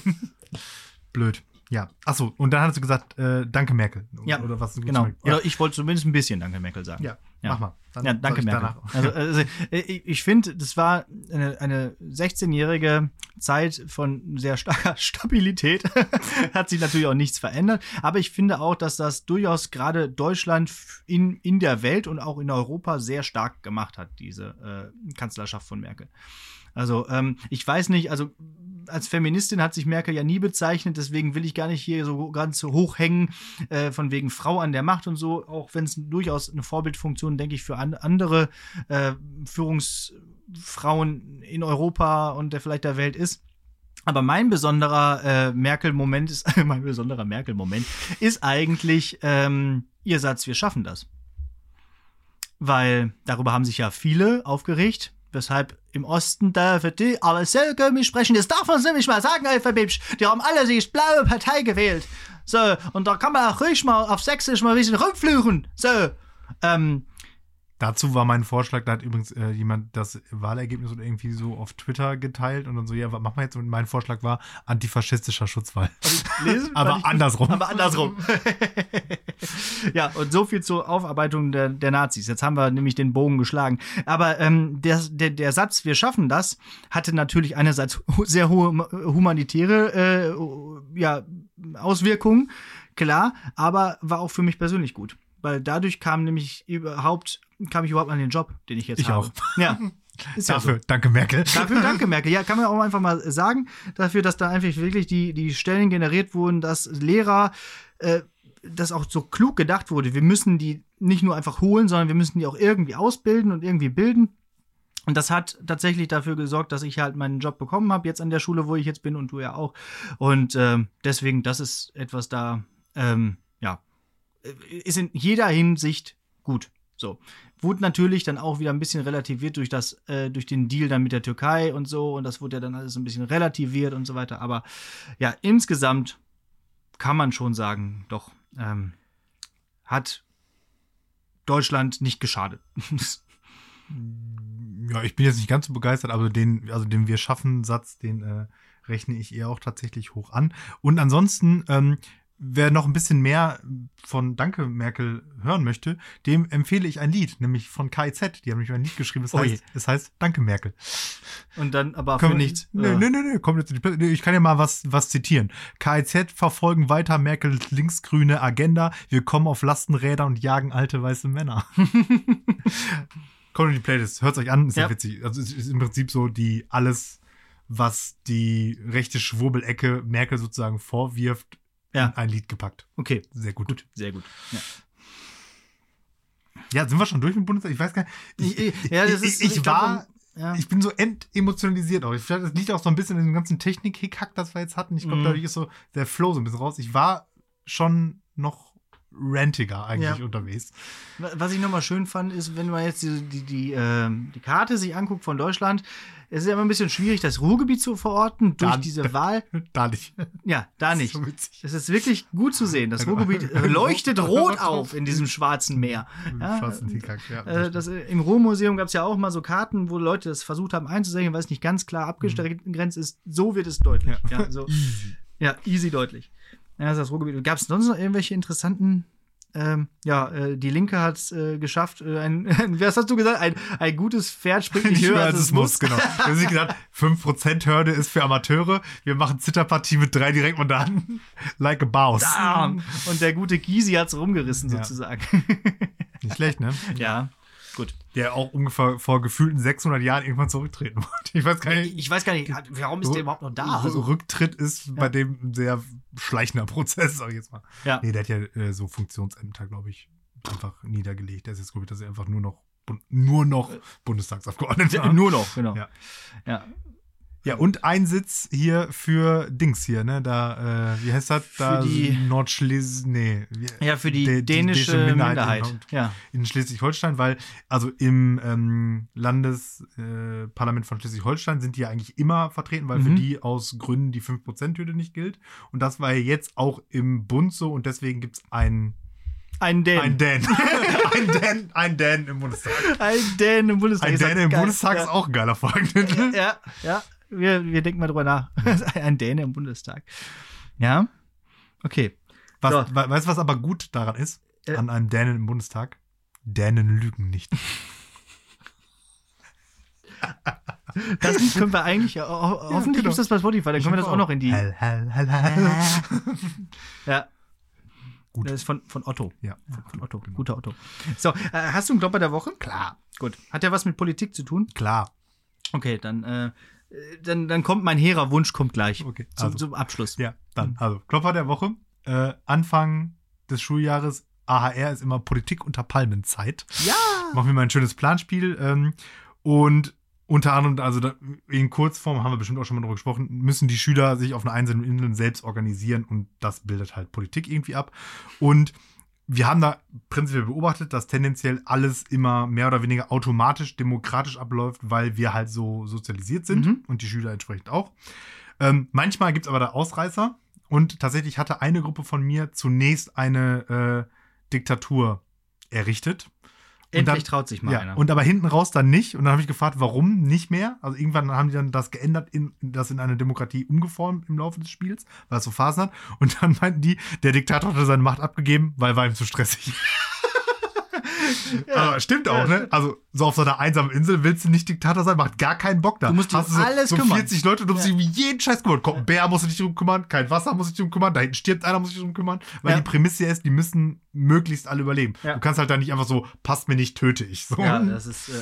Blöd. Ja. Achso, und dann hast du gesagt, äh, danke Merkel. Ja, oder was genau. Ja. Oder ich wollte zumindest ein bisschen Danke Merkel sagen. Ja, Ja. mach mal. Dann ja, danke Merkel. Also, also äh, ich, ich finde, das war eine, eine 16-jährige Zeit von sehr starker Stabilität. Hat sich natürlich auch nichts verändert. Aber ich finde auch, dass das durchaus gerade Deutschland in, in der Welt und auch in Europa sehr stark gemacht hat, diese äh, Kanzlerschaft von Merkel. Also ähm, ich weiß nicht, also als Feministin hat sich Merkel ja nie bezeichnet, deswegen will ich gar nicht hier so ganz so hoch hängen, äh, von wegen Frau an der Macht und so, auch wenn es durchaus eine Vorbildfunktion, denke ich, für an, andere äh, Führungsfrauen in Europa und der vielleicht der Welt ist. Aber mein besonderer äh, Merkel-Moment ist, mein besonderer Merkel-Moment ist eigentlich ähm, ihr Satz, wir schaffen das. Weil darüber haben sich ja viele aufgeregt, weshalb im Osten dürfen die alle so komisch sprechen. Das darf man nicht mal sagen, Alphabetisch. Die haben alle die blaue Partei gewählt. So, und da kann man auch ruhig mal auf Sächsisch mal ein bisschen rumfluchen. So, ähm, Dazu war mein Vorschlag, da hat übrigens äh, jemand das Wahlergebnis oder irgendwie so auf Twitter geteilt und dann so, ja, was machen wir jetzt? Und mein Vorschlag war antifaschistischer Schutzwall. lesen, Aber ich gut. andersrum. Aber andersrum. ja, und so viel zur Aufarbeitung der, der Nazis. Jetzt haben wir nämlich den Bogen geschlagen. Aber ähm, der, der, der Satz, wir schaffen das, hatte natürlich einerseits sehr hohe humanitäre äh, ja, Auswirkungen, klar, aber war auch für mich persönlich gut. Weil dadurch kam nämlich überhaupt, kam ich überhaupt an den Job, den ich jetzt Ich habe. auch. Ja. Ist ja so. Dafür, danke Merkel. Dafür danke, Merkel. Ja, kann man auch einfach mal sagen, dafür, dass da einfach wirklich die, die Stellen generiert wurden, dass Lehrer, äh, dass auch so klug gedacht wurde. Wir müssen die nicht nur einfach holen, sondern wir müssen die auch irgendwie ausbilden und irgendwie bilden. Und das hat tatsächlich dafür gesorgt, dass ich halt meinen Job bekommen habe, jetzt an der Schule, wo ich jetzt bin und du ja auch. Und ähm, deswegen, das ist etwas da, ähm, ja, äh, ist in jeder Hinsicht gut. So. Wurde natürlich dann auch wieder ein bisschen relativiert durch das, äh, durch den Deal dann mit der Türkei und so. Und das wurde ja dann alles ein bisschen relativiert und so weiter. Aber ja, insgesamt kann man schon sagen, doch, ähm, hat Deutschland nicht geschadet. Ja, ich bin jetzt nicht ganz so begeistert, aber den, also den Wir schaffen Satz, den äh, rechne ich eher auch tatsächlich hoch an. Und ansonsten, ähm, wer noch ein bisschen mehr von Danke Merkel hören möchte, dem empfehle ich ein Lied, nämlich von KIZ. Die haben nämlich ein Lied geschrieben, das heißt, das heißt Danke Merkel. und dann aber Können für wir- nichts. Nö, nö, nö, nö, jetzt. Nö, Ich kann ja mal was, was zitieren. KIZ verfolgen weiter Merkels linksgrüne Agenda. Wir kommen auf Lastenräder und jagen alte weiße Männer. Kommt in die Playlist, hört euch an, ist ja. Ja. witzig. Also es ist im Prinzip so die alles, was die rechte Schwurbelecke Merkel sozusagen vorwirft, Ja. in ein Lied gepackt. Okay, Sehr gut. gut, sehr gut. Ja. Ja, sind wir schon durch mit Bundestag? Ich weiß gar nicht. Ich, Ich- ja, das ich, ist- ich, ich glaub, war, Ja. ich bin so entemotionalisiert auch. Vielleicht das liegt auch so ein bisschen in dem ganzen Technik-Hickhack, das wir jetzt hatten. Ich glaube, Mhm. dadurch ist so der Flow so ein bisschen raus. Ich war schon noch rantiger eigentlich Ja. unterwegs. Was ich nochmal schön fand, ist, wenn man jetzt die, die, die, ähm, die Karte sich anguckt von Deutschland, es ist ja immer ein bisschen schwierig, das Ruhrgebiet zu verorten durch Da- diese Wahl. Da nicht. Ja, da nicht. So witzig. Es ist wirklich gut zu sehen. Das Genau. Ruhrgebiet äh, leuchtet rot auf in diesem schwarzen Meer. Ja, Schwarzen Hickhack, ja. Äh, das, äh, Im Ruhrmuseum gab es ja auch mal so Karten, wo Leute das versucht haben einzusehen, weil es nicht ganz klar abgegrenzt ist. So wird es deutlich. Ja. Ja, so. ja easy deutlich. Ja, das ist das Ruhrgebiet. Gab es sonst noch irgendwelche interessanten ähm, ja, äh, die Linke hat es äh, geschafft, äh, ein, was hast du gesagt? Ein, ein gutes Pferd springt nicht höher, als es muss. genau. Wir haben gedacht, 5% Hürde ist für Amateure. Wir machen Zitterpartie mit drei Direktmandaten. like a. Bam! Und der gute Gysi hat es rumgerissen, Ja. sozusagen. Nicht schlecht, ne? ja, gut. Der auch ungefähr vor gefühlten 600 Jahren irgendwann zurücktreten wollte. Ich weiß gar nicht. Ich weiß gar nicht, warum ist der überhaupt noch da? Also, Rücktritt ist bei dem ein sehr schleichender Prozess, sag ich jetzt mal. ja. Nee, der hat ja äh, so Funktionsämter, glaube ich, einfach niedergelegt. Der ist jetzt, glaube ich, dass er einfach nur noch, nur noch Bundestagsabgeordneter. Ja, Nur noch, genau. Ja. Ja. Ja, und ein Sitz hier für Dings hier, ne? Da, äh, wie heißt das? Da die- Nordschlesien, nee. Ja, für die dänische dänische Minderheit Minderheit. in Ja. in Schleswig-Holstein, weil, also im ähm, Landesparlament äh, von Schleswig-Holstein sind die ja eigentlich immer vertreten, weil für Mhm. die aus Gründen die 5%-Hürde nicht gilt. Und das war ja jetzt auch im Bund so und deswegen gibt es einen Ein Dän. ein Dan. ein Dan, ein Dan im Bundestag. Ein Dän im Bundestag. Ein das im geil. Bundestag ja. ist auch ein geiler Folgentitel. Ja, ja. Wir, wir denken mal drüber nach. Ein Däne im Bundestag. Ja. Okay. Was, So. we- Weißt du, was aber gut daran ist? Äh. An einem Dänen im Bundestag? Dänen lügen nicht. Das können wir eigentlich, ho ho hoffentlich genau. gibt es das bei Spotify, dann können wir das auch noch in die. Hell, hell, hell, hell. Ja. Gut. Das ist von, von Otto. Ja, Von Otto. genau. Guter Otto. So, äh, hast du einen Klopper der Woche? Klar. Gut. Hat der was mit Politik zu tun? Klar. Okay, dann, äh, dann, dann kommt mein hehrer Wunsch, kommt gleich. Okay, Zum, also. zum Abschluss. Ja, dann. Also, Klopfer der Woche. Äh, Anfang des Schuljahres. AHR ist immer Politik unter Palmenzeit. Ja! Machen wir mal ein schönes Planspiel. Ähm, und unter anderem, also da, in Kurzform haben wir bestimmt auch schon mal darüber gesprochen, müssen die Schüler sich auf einer einzelnen Insel selbst organisieren und das bildet halt Politik irgendwie ab. Und wir haben da prinzipiell beobachtet, dass tendenziell alles immer mehr oder weniger automatisch demokratisch abläuft, weil wir halt so sozialisiert sind Mhm. und die Schüler entsprechend auch. Ähm, manchmal gibt es aber da Ausreißer und tatsächlich hatte eine Gruppe von mir zunächst eine äh, Diktatur errichtet. Und Endlich dann- traut sich mal ja, einer. und aber hinten raus dann nicht. Und dann habe ich gefragt, warum nicht mehr? Also irgendwann haben die dann das geändert, in, das in eine Demokratie umgeformt im Laufe des Spiels, weil es so Phasen hat. Und dann meinten die, der Diktator hatte seine Macht abgegeben, weil war ihm zu stressig. aber stimmt auch, ne? Also so auf so einer einsamen Insel willst du nicht Diktator sein, macht gar keinen Bock da. Du musst dich Hast um so, alles so kümmern. 40 Leute, du musst Ja. dich um jeden Scheiß kümmern. Kommt ein Bär, musst du dich drum kümmern, kein Wasser, musst du dich drum kümmern, da hinten stirbt einer, muss dich drum kümmern. Weil Ja. die Prämisse ist, die müssen möglichst alle überleben. Ja. Du kannst halt da nicht einfach so, passt mir nicht, töte ich. So. Ja, das ist, äh,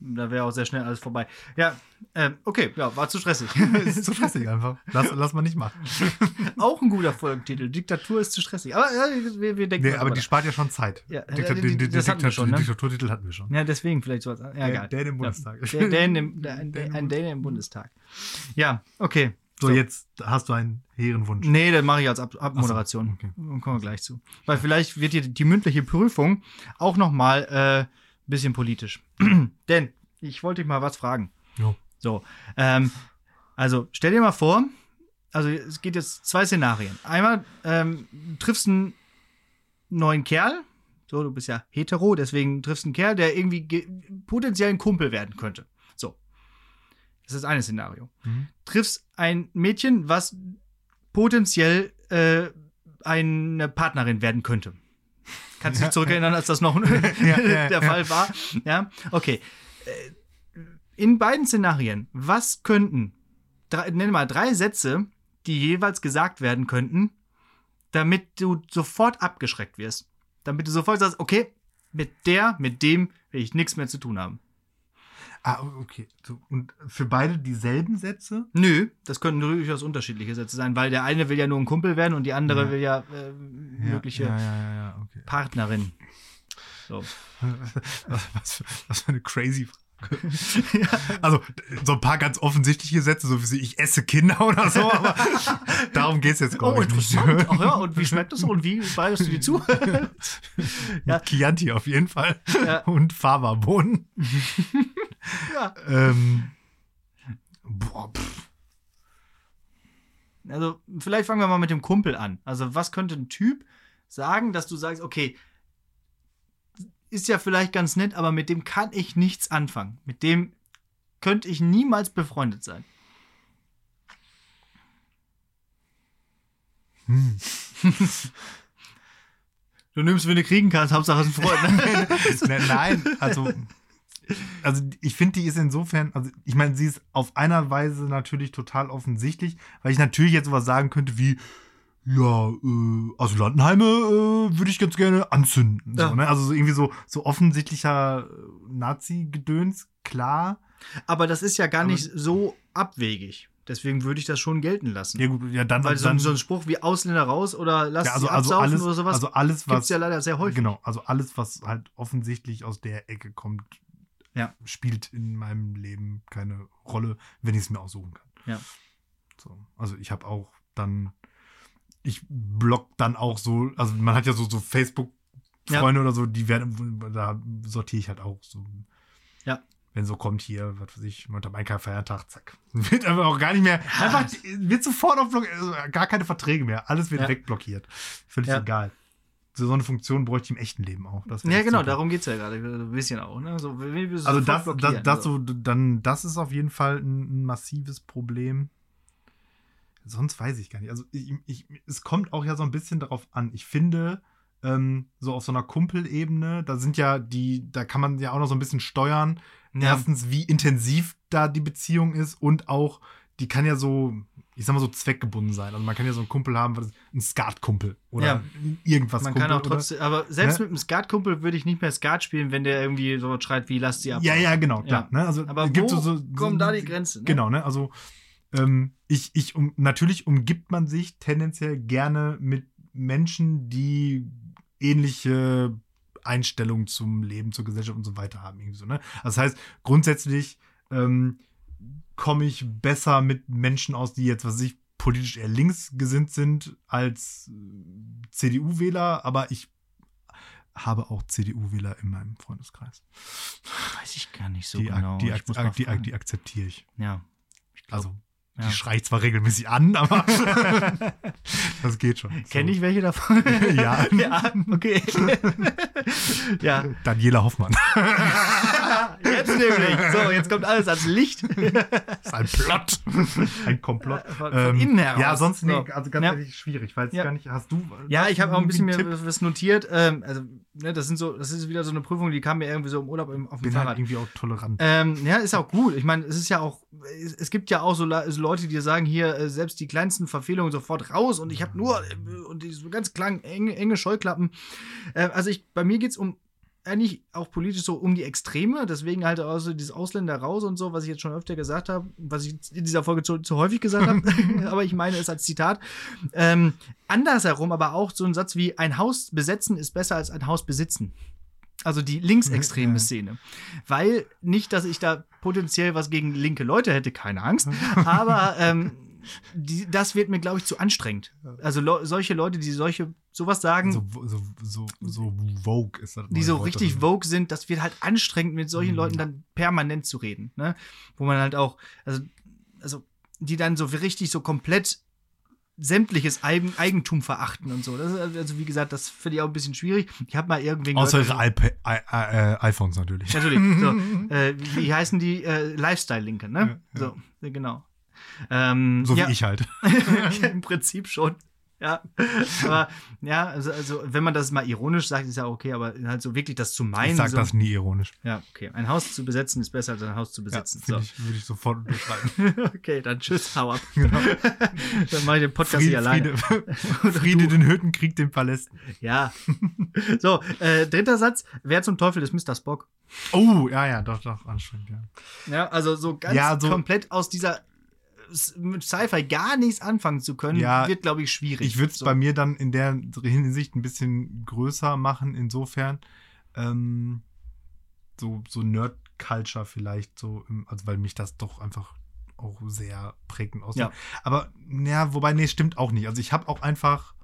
da wäre auch sehr schnell alles vorbei. Ja, ähm, okay, ja, war zu stressig. Es ist zu stressig einfach. Lass, lass mal nicht machen. auch ein guter Folgentitel. Diktatur ist zu stressig. Aber äh, wir, wir denken Nee, aber die spart ja schon Zeit. Ja, Diktat- äh, den, den, das hatten wir schon, den ne? Diktaturtitel hatten wir schon. Ja, deswegen vielleicht sowas. Ja, Der- egal. der im Bundestag. Ja, der, der, in dem, der, ein, ein Däne im Bundestag. Ja, okay. So, jetzt hast du einen hehren Wunsch. Nee, das mache ich als Ab Abmoderation. okay. Kommen wir gleich zu. Weil vielleicht wird dir die mündliche Prüfung auch noch mal äh, bisschen politisch. Denn ich wollte dich mal was fragen. Jo. So, ähm, also stell dir mal vor, also es geht jetzt zwei Szenarien. Einmal ähm, du triffst einen neuen Kerl, so du bist ja hetero, deswegen triffst einen Kerl, der irgendwie ge- potenziell ein Kumpel werden könnte. So, das ist eine Szenario. Mhm. Triffst ein Mädchen, was potenziell äh, eine Partnerin werden könnte. Kannst du dich zurückerinnern, als das noch der. Fall war? Ja, okay. Äh, In beiden Szenarien, was könnten, drei, nenne mal drei Sätze, die jeweils gesagt werden könnten, damit du sofort abgeschreckt wirst? Damit du sofort sagst, okay, mit der, mit dem will ich nichts mehr zu tun haben. Ah, okay. So, und für beide dieselben Sätze? Nö, das könnten durchaus unterschiedliche Sätze sein, weil der eine will ja nur ein Kumpel werden und die andere Ja. will ja äh, mögliche Ja, okay. Partnerin. So. Was, für, was für eine crazy Frage. Also, so ein paar ganz offensichtliche Sätze, so wie ich esse Kinder oder so, aber darum geht es jetzt, Oh, glaube ich, nicht. interessant. Ach ja, und wie schmeckt das und wie bereitest du die zu? Ja. Chianti auf jeden Fall. Ja. Und Fava-Bohnen. ja. Ähm, boah, pff. Also, vielleicht fangen wir mal mit dem Kumpel an. Also, was könnte ein Typ sagen, dass du sagst, okay, ist ja vielleicht ganz nett, aber mit dem kann ich nichts anfangen. Mit dem könnte ich niemals befreundet sein. Hm. Du nimmst, wenn du kriegen kannst, Hauptsache es ist ein Freund. Ne? Ne- Nein, also, also ich finde, die ist insofern, also ich meine, sie ist auf einer Weise natürlich total offensichtlich, weil ich natürlich jetzt sowas sagen könnte wie, ja, äh, also Landenheime äh, würde ich ganz gerne anzünden. So, Ja. ne? Also so irgendwie so, so offensichtlicher äh, Nazi-Gedöns, klar. Aber das ist ja gar Aber- nicht so abwegig. Deswegen würde ich das schon gelten lassen. Ja, gut, ja, dann, Weil so, dann so ein Spruch wie Ausländer raus oder lass ja, also, sie also absaufen alles, oder sowas also alles, gibt's was, ja leider sehr häufig. genau, also alles, was halt offensichtlich aus der Ecke kommt, Ja. spielt in meinem Leben keine Rolle, wenn ich es mir aussuchen kann. Ja. So. Also ich habe auch dann, ich block dann auch so, also man hat ja so, so Facebook-Freunde oder so, die werden, da sortiere ich halt auch so. Ja. Wenn so kommt hier, was weiß ich, unter meinem Feiertag, zack. Wird einfach auch gar nicht mehr, einfach, wird sofort auf also gar keine Verträge mehr. Alles wird Ja. wegblockiert. Völlig Ja. egal. So so eine Funktion bräuchte ich im echten Leben auch. Ja, genau, super. darum geht es ja gerade. Ein bisschen auch. Ne? So, Also das, das, das, so. so, dann, das ist auf jeden Fall ein, ein massives Problem. Sonst weiß ich gar nicht. Also ich, ich, es kommt auch ja so ein bisschen darauf an. Ich finde, ähm, so auf so einer Kumpelebene, da sind ja die, da kann man ja auch noch so ein bisschen steuern. Ja. Erstens, wie intensiv da die Beziehung ist und auch, die kann ja so, ich sag mal so zweckgebunden sein. Also man kann ja so einen Kumpel haben, was- ein Skatkumpel oder Ja. irgendwas Man Kumpel. kann auch oder- trotzdem, aber selbst Ne? mit einem Skatkumpel würde ich nicht mehr Skat spielen, wenn der irgendwie so schreit wie lass sie ab. Ja, ja, genau, klar. Ja. Ne? Also, Aber wo so, so, kommt da die Grenze? Ne? Genau, ne? Also ähm, ich, ich um, natürlich umgibt man sich tendenziell gerne mit Menschen, die ähnliche Einstellungen zum Leben, zur Gesellschaft und so weiter haben. Irgendwie so, ne? Das heißt, grundsätzlich ähm, komme ich besser mit Menschen aus, die jetzt, was weiß ich, politisch eher links gesinnt sind als äh, CDU-Wähler, aber ich habe auch CDU-Wähler in meinem Freundeskreis. Weiß ich gar nicht so die, genau. die, die, die akzeptiere ich. ja. Ich glaub, Also, ja. die schreit zwar regelmäßig an, aber das geht schon. Kenne ich welche davon? Ja. ja, okay. ja. Daniela Hoffmann. Nämlich. So, jetzt kommt alles ans Licht. Das ist ein Plot. Ein Komplott. Von, von innen heraus. Ja, sonst nee, So. also ganz Ja. ehrlich schwierig. Ich weiß Ja. gar nicht, hast du. Ja, ich habe auch ein bisschen mir Tipp? was notiert. Ähm, also, ne, das sind so, das ist wieder so eine Prüfung, die kam mir irgendwie so im Urlaub im, auf dem bin halt Fahrrad. irgendwie auch tolerant. Ähm, ja, ist auch gut. Ich meine, es ist ja auch, es, es gibt ja auch so, so Leute, die sagen, hier, äh, selbst die kleinsten Verfehlungen sofort raus und ich habe nur, äh, und die so ganz klang, enge, enge Scheuklappen. Äh, also ich, bei mir geht's um, eigentlich auch politisch so um die Extreme, deswegen halt auch so dieses Ausländer raus und so, was ich jetzt schon öfter gesagt habe, was ich in dieser Folge zu, zu häufig gesagt habe, aber ich meine es als Zitat. Ähm, andersherum aber auch so ein Satz wie, ein Haus besetzen ist besser als ein Haus besitzen. Also die linksextreme. Szene. Weil nicht, dass ich da potenziell was gegen linke Leute hätte, keine Angst, aber ähm, die, das wird mir, glaube ich, zu anstrengend. Also le solche Leute, die solche sowas sagen, So, so, so, so Vogue ist das. die so Wort richtig dafür. vogue sind, das wird halt anstrengend, mit solchen Mhm. Leuten dann permanent zu reden. Ne? Wo man halt auch, also, also die dann so richtig so komplett sämtliches Eigen Eigentum verachten und so. Das ist, also wie gesagt, das finde ich auch ein bisschen schwierig. Ich habe mal irgendwen Außer gehört- ihre iPa I, I, äh, iPhones natürlich. Natürlich. So, äh, wie heißen die? Äh, Lifestyle-Linke, ne? Ja, ja. So, genau. Ähm, So wie ja, ich halt. Im Prinzip schon. Ja. Aber ja, also, also wenn man das mal ironisch sagt, ist ja okay, aber halt so wirklich das zu meinen. Ich sag so, das nie ironisch. Ja, okay. Ein Haus zu besetzen ist besser als ein Haus zu Ja, besitzen. finde ich, würde ich sofort unterschreiben. so. okay, dann tschüss, hau ab. Genau. dann mache ich den Podcast hier Friede, alleine. Friede, Friede den Hütten, Krieg den Palästen. Ja. so, äh, dritter Satz. Wer zum Teufel ist Mr. Spock? Oh, ja, ja, doch, doch, anstrengend, ja. Ja, also so ganz Ja, so- komplett aus dieser mit Sci-Fi gar nichts anfangen zu können, Ja, wird, glaube ich, schwierig. Ich würde es so. bei mir dann in der Hinsicht ein bisschen größer machen, insofern. Ähm, so, so Nerd-Culture vielleicht, so, im, also weil mich das doch einfach auch sehr prägend aussieht. Ja. Aber, ja, wobei, nee, stimmt auch nicht. Also ich habe auch einfach.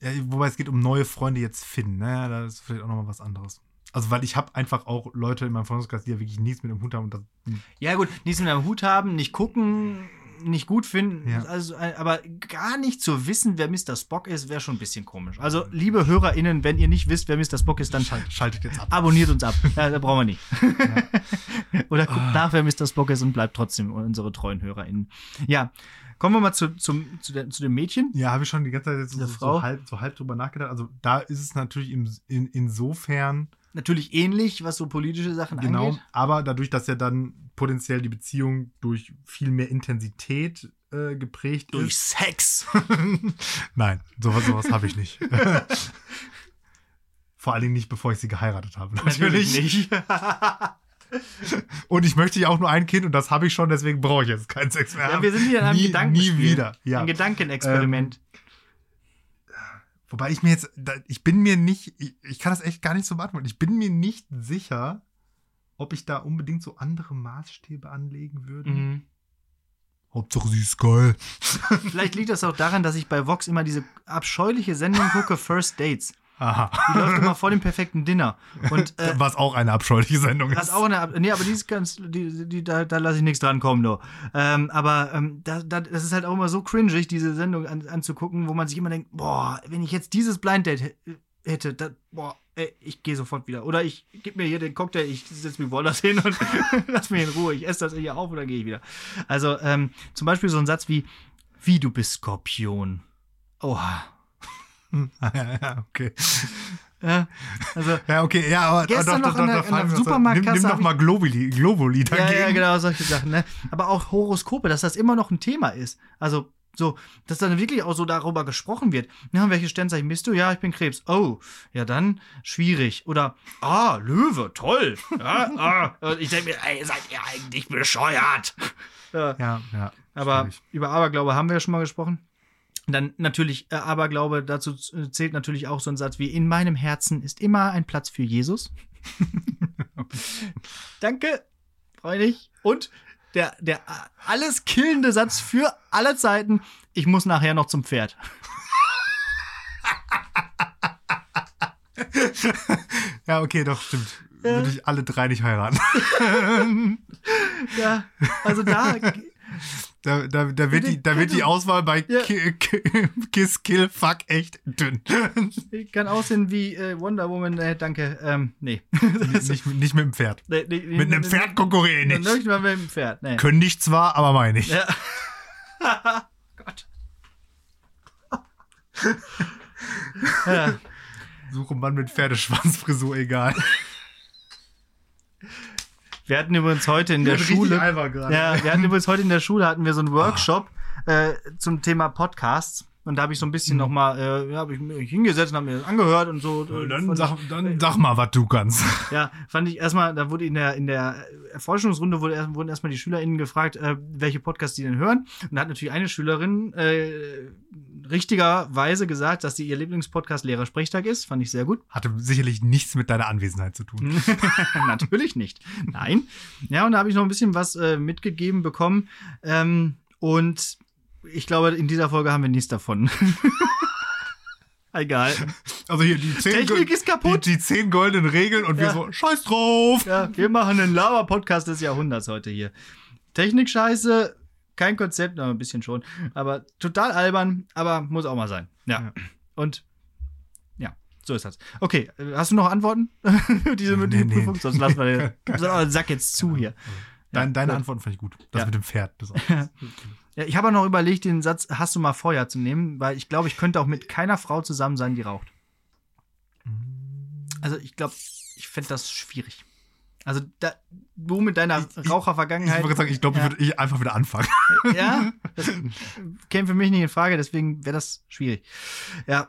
Ja, wobei es geht um neue Freunde jetzt finden, ne? Das ist vielleicht auch nochmal was anderes. Also, weil ich habe einfach auch Leute in meinem Freundeskreis, die ja wirklich nichts mit dem Hut haben und das Ja, gut, nichts mit einem Hut haben, nicht gucken, nicht gut finden, Ja. also, aber gar nicht zu wissen, wer Mr. Spock ist, wäre schon ein bisschen komisch. Also, liebe HörerInnen, wenn ihr nicht wisst, wer Mr. Spock ist, dann schal- schaltet jetzt ab. abonniert uns ab. Ja, da brauchen wir nicht. Oder guckt nach, wer Mr. Spock ist und bleibt trotzdem unsere treuen HörerInnen. Ja, kommen wir mal zu, zum, zu, der, zu dem Mädchen. Ja, habe ich schon die ganze Zeit jetzt so, so, Frau? halb, so halb drüber nachgedacht. Also da ist es natürlich im, in, insofern Natürlich ähnlich, was so politische Sachen genau, angeht. aber dadurch, dass ja dann potenziell die Beziehung durch viel mehr Intensität äh, geprägt Durch ist. Sex. Nein, sowas, sowas habe ich nicht. Vor allen Dingen nicht, bevor ich sie geheiratet habe. Natürlich. nicht. Und ich möchte ja auch nur ein Kind und das habe ich schon, deswegen brauche ich jetzt keinen Sex mehr. Ja, wir sind wieder in einem nie. Nie wieder. Ja. Ein Gedankenexperiment. Wobei ich mir jetzt, ich bin mir nicht, ich, ich kann das echt gar nicht so beantworten. Ich bin mir nicht sicher, ob ich da unbedingt so andere Maßstäbe anlegen würde. Mhm. Hauptsache sie ist geil. Vielleicht liegt das auch daran, dass ich bei Vox immer diese abscheuliche Sendung gucke, First Dates. Aha. Die läuft immer vor dem perfekten Dinner. Und äh, Was auch eine abscheuliche Sendung ist. ist auch eine, nee, aber die ist ganz, die, die, da, da lasse ich nichts dran kommen, nur. Ähm, aber ähm, da, da, das ist halt auch immer so cringig, diese Sendung an, anzugucken, wo man sich immer denkt, boah, wenn ich jetzt dieses Blind Date hä- hätte, da, boah, ey, ich gehe sofort wieder. Oder ich gib mir hier den Cocktail, ich setze mich woanders hin und lass mich in Ruhe. Ich esse das hier auf oder gehe ich wieder. Also ähm, zum Beispiel so ein Satz wie, wie du bist Skorpion. Oha. ja, okay. Ja, also Ja, okay, ja, aber Gestern noch an der- an der fallen wir was- Supermarktkasse Nimm, nimm doch mal Globuli, Globuli Ja, dagegen. ja, genau, solche Sachen, ne? Aber auch Horoskope, dass das immer noch ein Thema ist. Also, so, dass dann wirklich auch so darüber gesprochen wird. Ja, welche Sternzeichen bist du? Ja, ich bin Krebs. Oh, ja, dann schwierig. Oder, ah, Löwe, toll. Ja, ah. Ich denke mir, ey, seid ihr eigentlich bescheuert? Ja, Ja, ja. aber schwierig. über Aberglaube haben wir ja schon mal gesprochen. Dann natürlich, äh, Aberglaube, dazu äh, zählt natürlich auch so ein Satz wie: In meinem Herzen ist immer ein Platz für Jesus. Danke, freudig. Und der, der äh, alles killende Satz für alle Zeiten: Ich muss nachher noch zum Pferd. Ja, okay, doch, stimmt. Würde ich alle drei nicht heiraten. Ja, also da. Da, da, da, wird, die, da wird die Auswahl bei Ja. Ki- Ki- Kiss, Kill, Fuck echt dünn. Kann aussehen wie äh, Wonder Woman. Äh, danke. Ähm, nee. nicht, nicht mit dem Pferd. nee, nee, Mit einem Pferd konkurriere ich nicht. Nicht mal mit dem Pferd. Nee. Können ich zwar, aber meine ich. Ja. Gott. ja. Suche Mann mit Pferdeschwanzfrisur, egal. Wir hatten übrigens heute in der Schule. Ja, wir hatten übrigens heute in der Schule hatten wir so einen Workshop äh, zum Thema Podcasts. Und da habe ich so ein bisschen noch mal, äh, habe ich mich hingesetzt und habe mir das angehört und so. Dann sag, dann sag mal, was du kannst. ich, ja, fand ich erstmal, da wurde in der, in der Erforschungsrunde wurde, erst- wurden erstmal die SchülerInnen gefragt, äh, welche Podcasts die denn hören. Und da hat natürlich eine Schülerin äh, richtigerweise gesagt, dass sie ihr Lieblingspodcast Lehrersprechtag ist. Fand ich sehr gut. Hatte sicherlich nichts mit deiner Anwesenheit zu tun. Natürlich nicht. Nein. Ja, und da habe ich noch ein bisschen was äh, mitgegeben bekommen. Ähm, und ich glaube, in dieser Folge haben wir nichts davon. Egal. Also hier die zehn, Technik ist kaputt. Die, die zehn goldenen Regeln und wir Ja. so, scheiß drauf. Ja, wir machen einen Lava-Podcast des Jahrhunderts heute hier. Technik scheiße, kein Konzept, aber ein bisschen schon. Aber total albern, aber muss auch mal sein. Ja. Ja. Und ja, so ist das. Okay, hast du noch Antworten? Diese Nee, mündliche nee. Prüfung? Sonst lassen wir den so, Sack jetzt zu hier. Dein, deine gut. Antworten fand ich gut. Das Ja. mit dem Pferd. Das. Ja, ich habe auch noch überlegt, den Satz hast du mal Feuer zu nehmen, weil ich glaube, ich könnte auch mit keiner Frau zusammen sein, die raucht. Also ich glaube, ich fände das schwierig. Also da, du mit deiner Ich- ich- Ich Rauchervergangenheit. wollte sagen, ich glaube, ja, ich würde ich einfach wieder anfangen. ja, das käme für mich nicht in Frage, deswegen wäre das schwierig. Ja.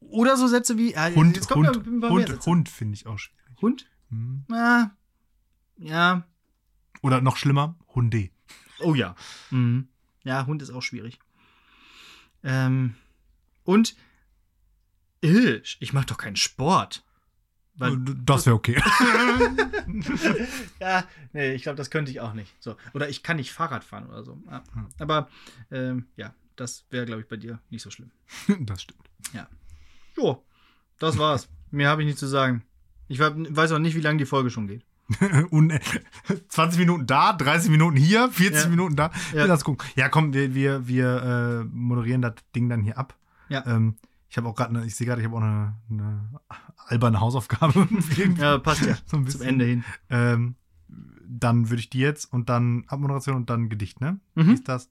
Oder so Sätze wie ja, Hund, Hund, Hund. Hund finde ich auch schwierig. Hund? Hm. Ah, ja. Oder noch schlimmer, Hunde. Oh ja. Mhm. Ja, Hund ist auch schwierig. Ähm, und äh, ich mache doch keinen Sport. Weil, Das wäre okay. ja, nee, ich glaube, das könnte ich auch nicht. So. Oder ich kann nicht Fahrrad fahren oder so. Ja. Hm. Aber ähm, ja, das wäre, glaube ich, bei dir nicht so schlimm. Das stimmt. Jo, das war's. Mehr habe ich nicht zu sagen. Ich weiß auch nicht, wie lange die Folge schon geht. Und äh, 20 Minuten da, 30 Minuten hier, 40 Ja. Minuten da. Ja. Das gucken. Ja, komm, wir, wir, wir äh, moderieren das Ding dann hier ab. Ja. Ähm, ich habe auch gerade, ich sehe gerade, ich habe auch eine, eine alberne Hausaufgabe. Ja, passt ja. so Zum. Ende hin. Ähm, dann würde ich die jetzt und dann Abmoderation und dann Gedicht, ne? Mhm. Wie ist das?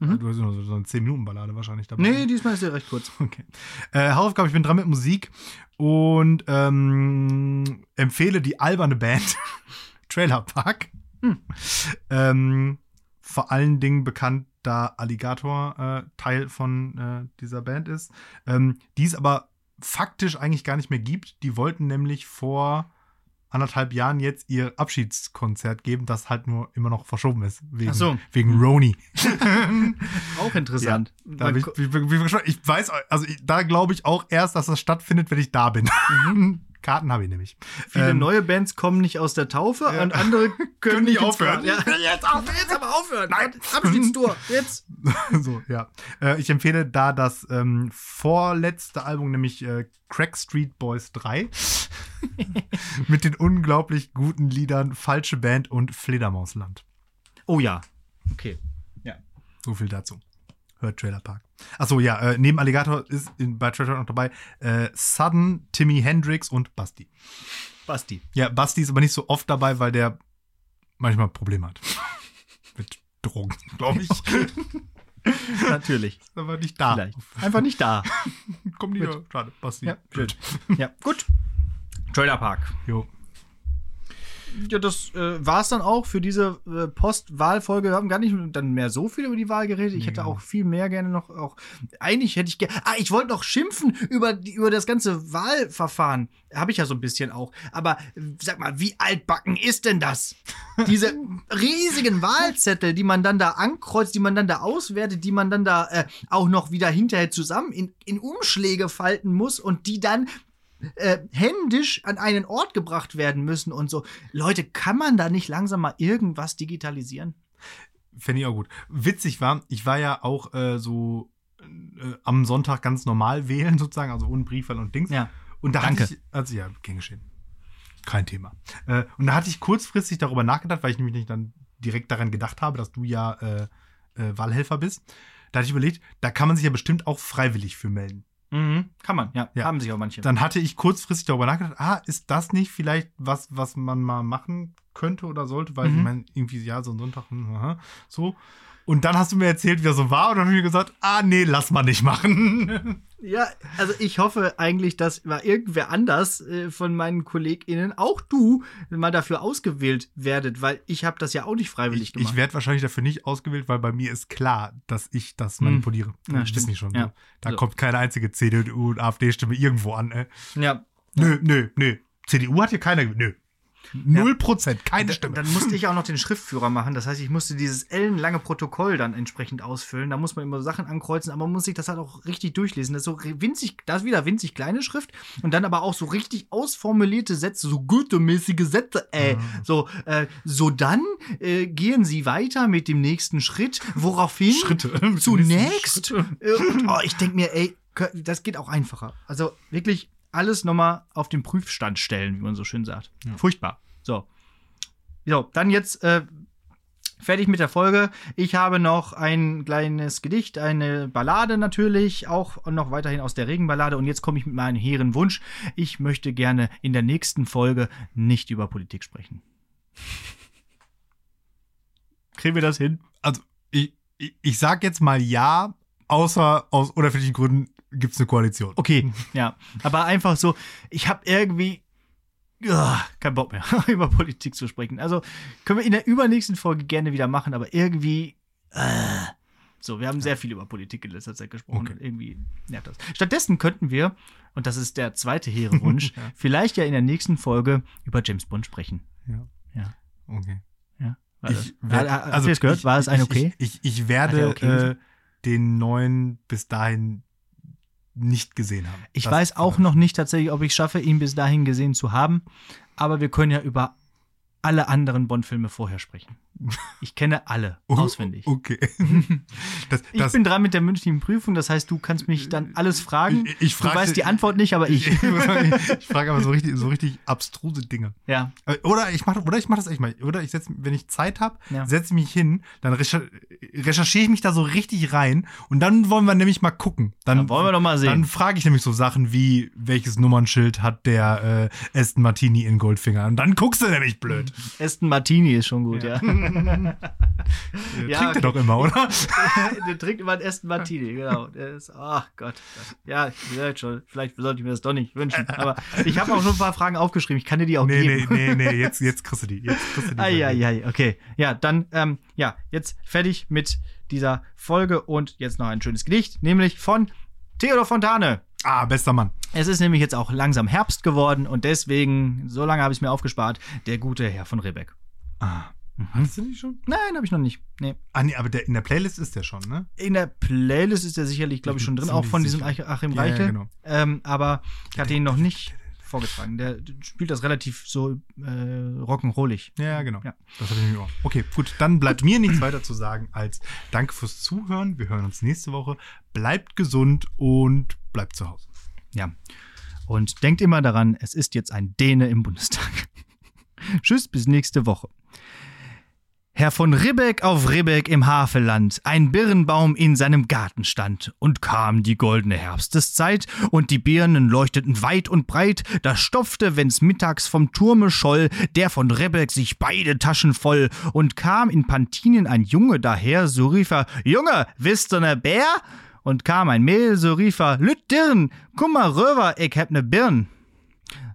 Mhm. Du hast nur so, eine 10-Minuten-Ballade wahrscheinlich dabei. Nee, diesmal ist der recht kurz. Okay. Äh, Hausaufgabe, ich bin dran mit Musik und ähm, empfehle die alberne Band Trailer Park. Hm. Ähm, vor allen Dingen bekannt, da Alligator äh, Teil von äh, dieser Band ist, ähm, die es aber faktisch eigentlich gar nicht mehr gibt. Die wollten nämlich vor anderthalb Jahren jetzt ihr Abschiedskonzert geben, das halt nur immer noch verschoben ist. Wegen, Ach so. wegen Roni. Auch interessant. Bin ich, ich, ich weiß, also da glaube ich auch erst, dass das stattfindet, wenn ich da bin. Mhm. Karten habe ich nämlich. Viele Ähm, neue Bands kommen nicht aus der Taufe Ja. und andere können nicht nicht aufhören. Ja. Jetzt will jetzt aber aufhören. Nein. Abschiedstour. Jetzt. so, ja. Äh, ich empfehle da das ähm, vorletzte Album, nämlich äh, Crack Street Boys 3. mit den unglaublich guten Liedern Falsche Band und Fledermausland. Oh ja. Okay. So viel dazu. Hört Trailer Park. Achso, ja, äh, neben Alligator ist in, bei Trailer Park noch dabei äh, Sudden, Timmy Hendrix und Basti. Basti. Ja, Basti ist aber nicht so oft dabei, weil der manchmal Probleme hat. Mit Drogen, glaube ich. Natürlich. Ist aber nicht da. Vielleicht. Einfach nicht da. Komm. Mit. Schade, Basti. Ja, blöd. ja, gut. Trailer Park. Jo. Ja, das äh, war es dann auch für diese äh, Postwahlfolge. Wir haben gar nicht dann mehr so viel über die Wahl geredet. Ich hätte genau. auch viel mehr gerne noch. Auch eigentlich hätte ich gerne. Ah, ich wollte noch schimpfen über die, über das ganze Wahlverfahren. Habe ich ja so ein bisschen auch. Aber sag mal, wie altbacken ist denn das? Diese riesigen Wahlzettel, die man dann da ankreuzt, die man dann da auswertet, die man dann da äh, auch noch wieder hinterher zusammen in, in Umschläge falten muss und die dann äh, händisch an einen Ort gebracht werden müssen und so. Leute, kann man da nicht langsam mal irgendwas digitalisieren? Fände ich auch gut. Witzig war, ich war ja auch äh, so äh, am Sonntag ganz normal wählen, sozusagen, also ohne Briefwahl und Dings. Ja. Und da Danke. hatte ich, also ja, gern geschehen. Kein Thema. Äh, und da hatte ich kurzfristig darüber nachgedacht, weil ich nämlich nicht dann direkt daran gedacht habe, dass du ja äh, äh, Wahlhelfer bist. Da hatte ich überlegt, da kann man sich ja bestimmt auch freiwillig für melden. Mhm. Kann man, ja. Ja. Haben sich auch manche. Dann hatte ich kurzfristig darüber nachgedacht, ah, ist das nicht vielleicht was, was man mal machen könnte oder sollte? Weil Mhm. ich meine, irgendwie, ja, so ein Sonntag, hm, aha, so. Und dann hast du mir erzählt, wie das so war, und dann habe ich mir gesagt, ah, nee, lass mal nicht machen. Ja, also ich hoffe eigentlich, dass mal irgendwer anders äh, von meinen KollegInnen, auch du, mal dafür ausgewählt werdet, weil ich habe das ja auch nicht freiwillig Ich, gemacht. ich werde wahrscheinlich dafür nicht ausgewählt, weil bei mir ist klar, dass ich das manipuliere. Hm. Ja, stimmt. schon. Ja. Da So. kommt keine einzige CDU und AfD-Stimme irgendwo an. Ey. ja, Nö, nö, nö. CDU hat hier keiner. Nö. Null Prozent, keine Stimme. Dann musste ich auch noch den Schriftführer machen. Das heißt, ich musste dieses ellenlange Protokoll dann entsprechend ausfüllen. Da muss man immer Sachen ankreuzen, aber man muss sich das halt auch richtig durchlesen. Das ist so winzig, da ist wieder winzig kleine Schrift und dann aber auch so richtig ausformulierte Sätze, so gütemäßige Sätze. Äh, Mhm. so, äh, so dann äh, gehen Sie weiter mit dem nächsten Schritt, woraufhin Schritte. zunächst. Äh, und, oh, ich denke mir, ey, das geht auch einfacher. Also wirklich alles nochmal auf den Prüfstand stellen, wie man so schön sagt. Ja. Furchtbar. So. So, dann jetzt äh, fertig mit der Folge. Ich habe noch ein kleines Gedicht, eine Ballade natürlich, auch noch weiterhin aus der Regenballade. Und jetzt komme ich mit meinem hehren Wunsch. Ich möchte gerne in der nächsten Folge nicht über Politik sprechen. Kriegen wir das hin? Also, ich, ich, ich sag jetzt mal ja, außer aus unerfindlichen Gründen gibt es eine Koalition. Okay, ja. Aber einfach so, ich habe irgendwie ja, keinen Bock mehr, über Politik zu sprechen. Also können wir in der übernächsten Folge gerne wieder machen, aber irgendwie. Äh, so, wir haben sehr viel über Politik in letzter Zeit gesprochen. Okay. Und irgendwie nervt das. Stattdessen könnten wir, und das ist der zweite hehre Wunsch, Ja. vielleicht ja in der nächsten Folge über James Bond sprechen. Ja. Ja. Okay. War das, Ich werd- habt ihr es gehört? War es ein okay? Ich, ich, ich werde er okay äh, den neuen bis dahin nicht gesehen haben. Ich Das- weiß auch noch nicht tatsächlich, ob ich schaffe, ihn bis dahin gesehen zu haben. Aber wir können ja über alle anderen Bond-Filme vorher sprechen. Ich kenne alle Oh, auswendig. Okay. das, Ich das, bin dran mit der mündlichen Prüfung, das heißt, du kannst mich dann alles fragen. Ich- ich du fragte- weißt die Antwort nicht, aber ich. ich, ich frage aber so richtig, so richtig abstruse Dinge. ja, Äh, Oder ich mache oder ich mache das echt mal. Oder ich setze, wenn ich Zeit habe, Ja. setze mich hin, dann recher recherchiere ich mich da so richtig rein und dann wollen wir nämlich mal gucken. Dann dann wollen wir doch mal Dann sehen. frage ich nämlich so Sachen wie, welches Nummernschild hat der äh, Aston Martini in Goldfinger? Und dann guckst du nämlich blöd. Aston Martini ist schon gut, ja. Ja, Trinkt er doch immer, oder? Der trinkt immer einen Aston Martini, genau. Der ist, ach Gott. Ja, ich weiß schon, vielleicht sollte ich mir das doch nicht wünschen. Aber ich habe auch schon ein paar Fragen aufgeschrieben. Ich kann dir die auch nee, nee, geben. nee, nee, jetzt, jetzt kriegst du die. Jetzt kriegst du die. Eieiei, okay. Ja, dann, ähm, ja, jetzt fertig mit dieser Folge und jetzt noch ein schönes Gedicht, nämlich von Theodor Fontane. Ah, bester Mann. Es ist nämlich jetzt auch langsam Herbst geworden und deswegen, so lange habe ich es mir aufgespart, der gute Herr von Ribbeck. Ah. Mhm. Hattest du die schon? Nein, habe ich noch nicht. Nee. Ah, nee, aber der, in der Playlist ist der schon, ne? In der Playlist ist er sicherlich, glaube ich, schon drin, auch von diesem sicher. Ach- Achim Ja, ja, Reichel. genau. ähm, aber ich hatte ihn noch nicht vorgetragen. Der spielt das relativ so äh, rock'n'rollig. Ja, genau. Ja. Das habe ich mir auch. Okay, gut. Dann bleibt mir nichts weiter zu sagen als Danke fürs Zuhören. Wir hören uns nächste Woche. Bleibt gesund und bleibt zu Hause. Ja. Und denkt immer daran, es ist jetzt ein Däne im Bundestag. Tschüss, bis nächste Woche. Herr von Ribbeck auf Ribbeck im Havelland, ein Birnbaum in seinem Garten stand, und kam die goldene Herbsteszeit, und die Birnen leuchteten weit und breit, da stopfte, wenn's mittags vom Turme scholl, der von Ribbeck sich beide Taschen voll, und kam in Pantinen ein Junge daher, so rief er, Junge, wisst du ne Bär? Und kam ein Mädel, so rief er, Lüt Dirn, komm mal rüber, ich heb ne Birn.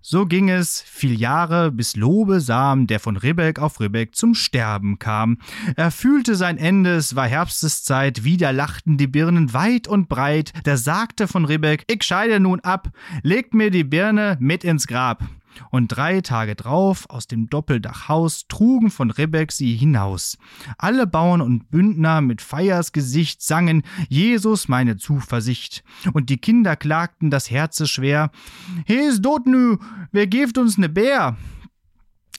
So ging es viel Jahre, bis Lobesam, der von Ribbeck auf Ribbeck zum Sterben kam. Er fühlte sein Ende, es war Herbsteszeit, wieder lachten die Birnen weit und breit. Da sagte von Ribbeck, ich scheide nun ab, legt mir die Birne mit ins Grab. Und drei Tage drauf aus dem Doppeldachhaus trugen von Ribbeck sie hinaus. Alle Bauern und Bündner mit Feiersgesicht sangen Jesus meine Zuversicht. Und die Kinder klagten das Herze schwer. Hes dot nü, wer geeft uns ne Bär?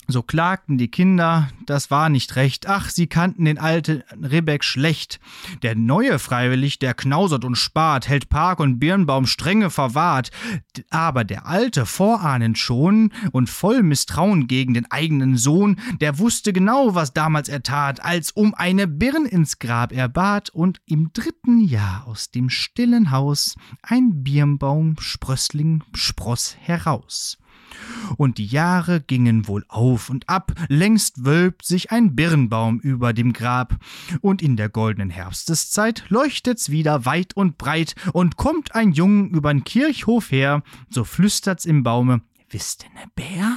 So klagten die Kinder, das war nicht recht. Ach, sie kannten den alten Ribbeck schlecht. Der neue freiwillig, der knausert und spart, hält Park und Birnbaum strenge verwahrt. Aber der alte, vorahnend schon und voll Misstrauen gegen den eigenen Sohn, der wusste genau, was damals er tat, als um eine Birn ins Grab er bat und im dritten Jahr aus dem stillen Haus ein Birnbaum Sprössling spross heraus. Und die Jahre gingen wohl auf und ab, längst wölbt sich ein Birnbaum über dem Grab, und in der goldenen Herbsteszeit leuchtet's wieder weit und breit, und kommt ein Jung übern Kirchhof her, so flüstert's im Baume, wisst ihr ne Bär?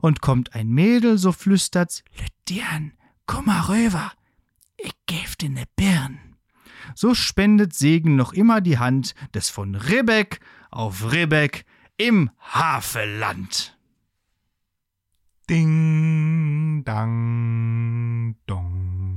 Und kommt ein Mädel, so flüstert's, Lüttian, komm mal rüber, ich geb dir ne Birn. So spendet Segen noch immer die Hand des von Ribbeck auf Ribbeck im Havelland. Ding, dang, dong.